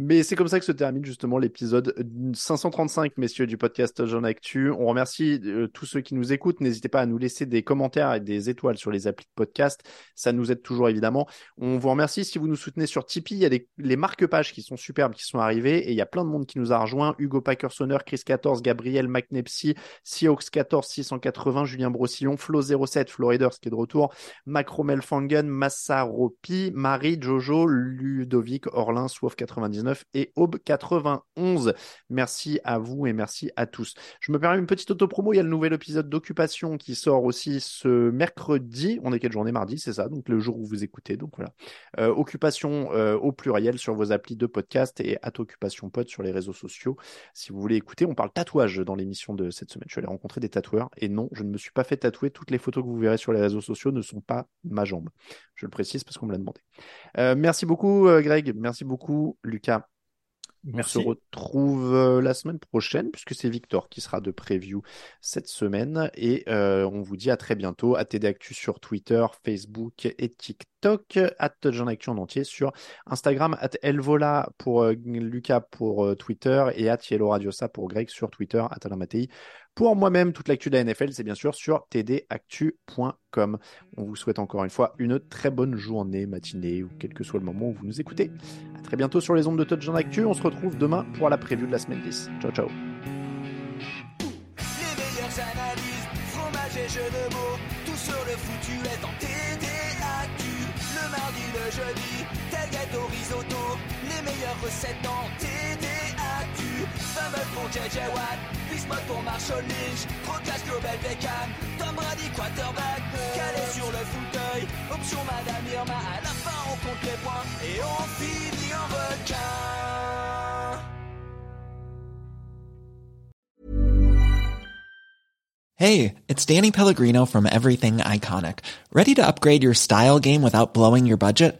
Speaker 4: Mais c'est comme ça que se termine justement l'épisode 535, messieurs, du podcast Jean Actu. On remercie euh, tous ceux qui nous écoutent. N'hésitez pas à nous laisser des commentaires et des étoiles sur les applis de podcast. Ça nous aide toujours, évidemment. On vous remercie si vous nous soutenez sur Tipeee. Il y a les marque-pages qui sont superbes, qui sont arrivées. Et il y a plein de monde qui nous a rejoints. Hugo Packersonner, Chris 14, Gabriel McNepsy, Seahawks 14, 680, Julien Brossillon, Flo 07, Floriders qui est de retour, Macro Melfangen, Massaropi, Marie, Jojo, Ludovic, Orlin, Swaff 99 et Aube 91. Merci à vous et merci à tous. Je me permets une petite autopromo. Il y a le nouvel épisode d'Occupation qui sort aussi ce mercredi. On est quelle journée? Mardi, c'est ça, donc le jour où vous écoutez. Donc voilà. Euh, Occupation euh, au pluriel sur vos applis de podcast et at Occupation Pod sur les réseaux sociaux. Si vous voulez écouter, on parle tatouage dans l'émission de cette semaine. Je suis allé rencontrer des tatoueurs et non, je ne me suis pas fait tatouer. Toutes les photos que vous verrez sur les réseaux sociaux ne sont pas ma jambe. Je le précise parce qu'on me l'a demandé. Euh, merci beaucoup, Greg. Merci beaucoup, Lucas. On se retrouve euh, la semaine prochaine puisque c'est Victor qui sera de preview cette semaine. Et euh, on vous dit à très bientôt. À TD Actu sur Twitter, Facebook et TikTok, at Jean Actu en entier sur Instagram, at Elvola pour euh, Lucas pour euh, Twitter. Et at Yellow Radiosa pour Greg sur Twitter, at Alain Mattei. Pour moi-même, toute l'actu de la NFL, c'est bien sûr sur tdactu.com. On vous souhaite encore une fois une très bonne journée, matinée ou quel que soit le moment où vous nous écoutez. Très bientôt sur les ondes de Touch en Actu. On se retrouve demain pour la preview de la semaine 10. Ciao, ciao.
Speaker 8: Les meilleures analyses, fromage et jeux de mots, tout sur le foutu est en TDAQ. Le mardi, le jeudi, tel gâteau risotto, les meilleures recettes en TDAQ. Fumble pour JJ Watt, Pour Marshall Lynch, Global Beckham, Tom Brady quarterback, calé sur le fauteuil, option Madame Irma, à la fin on compte les points et on finit en requin.
Speaker 9: Hey, it's Danny Pellegrino from Everything Iconic. Ready to upgrade your style game without blowing your budget?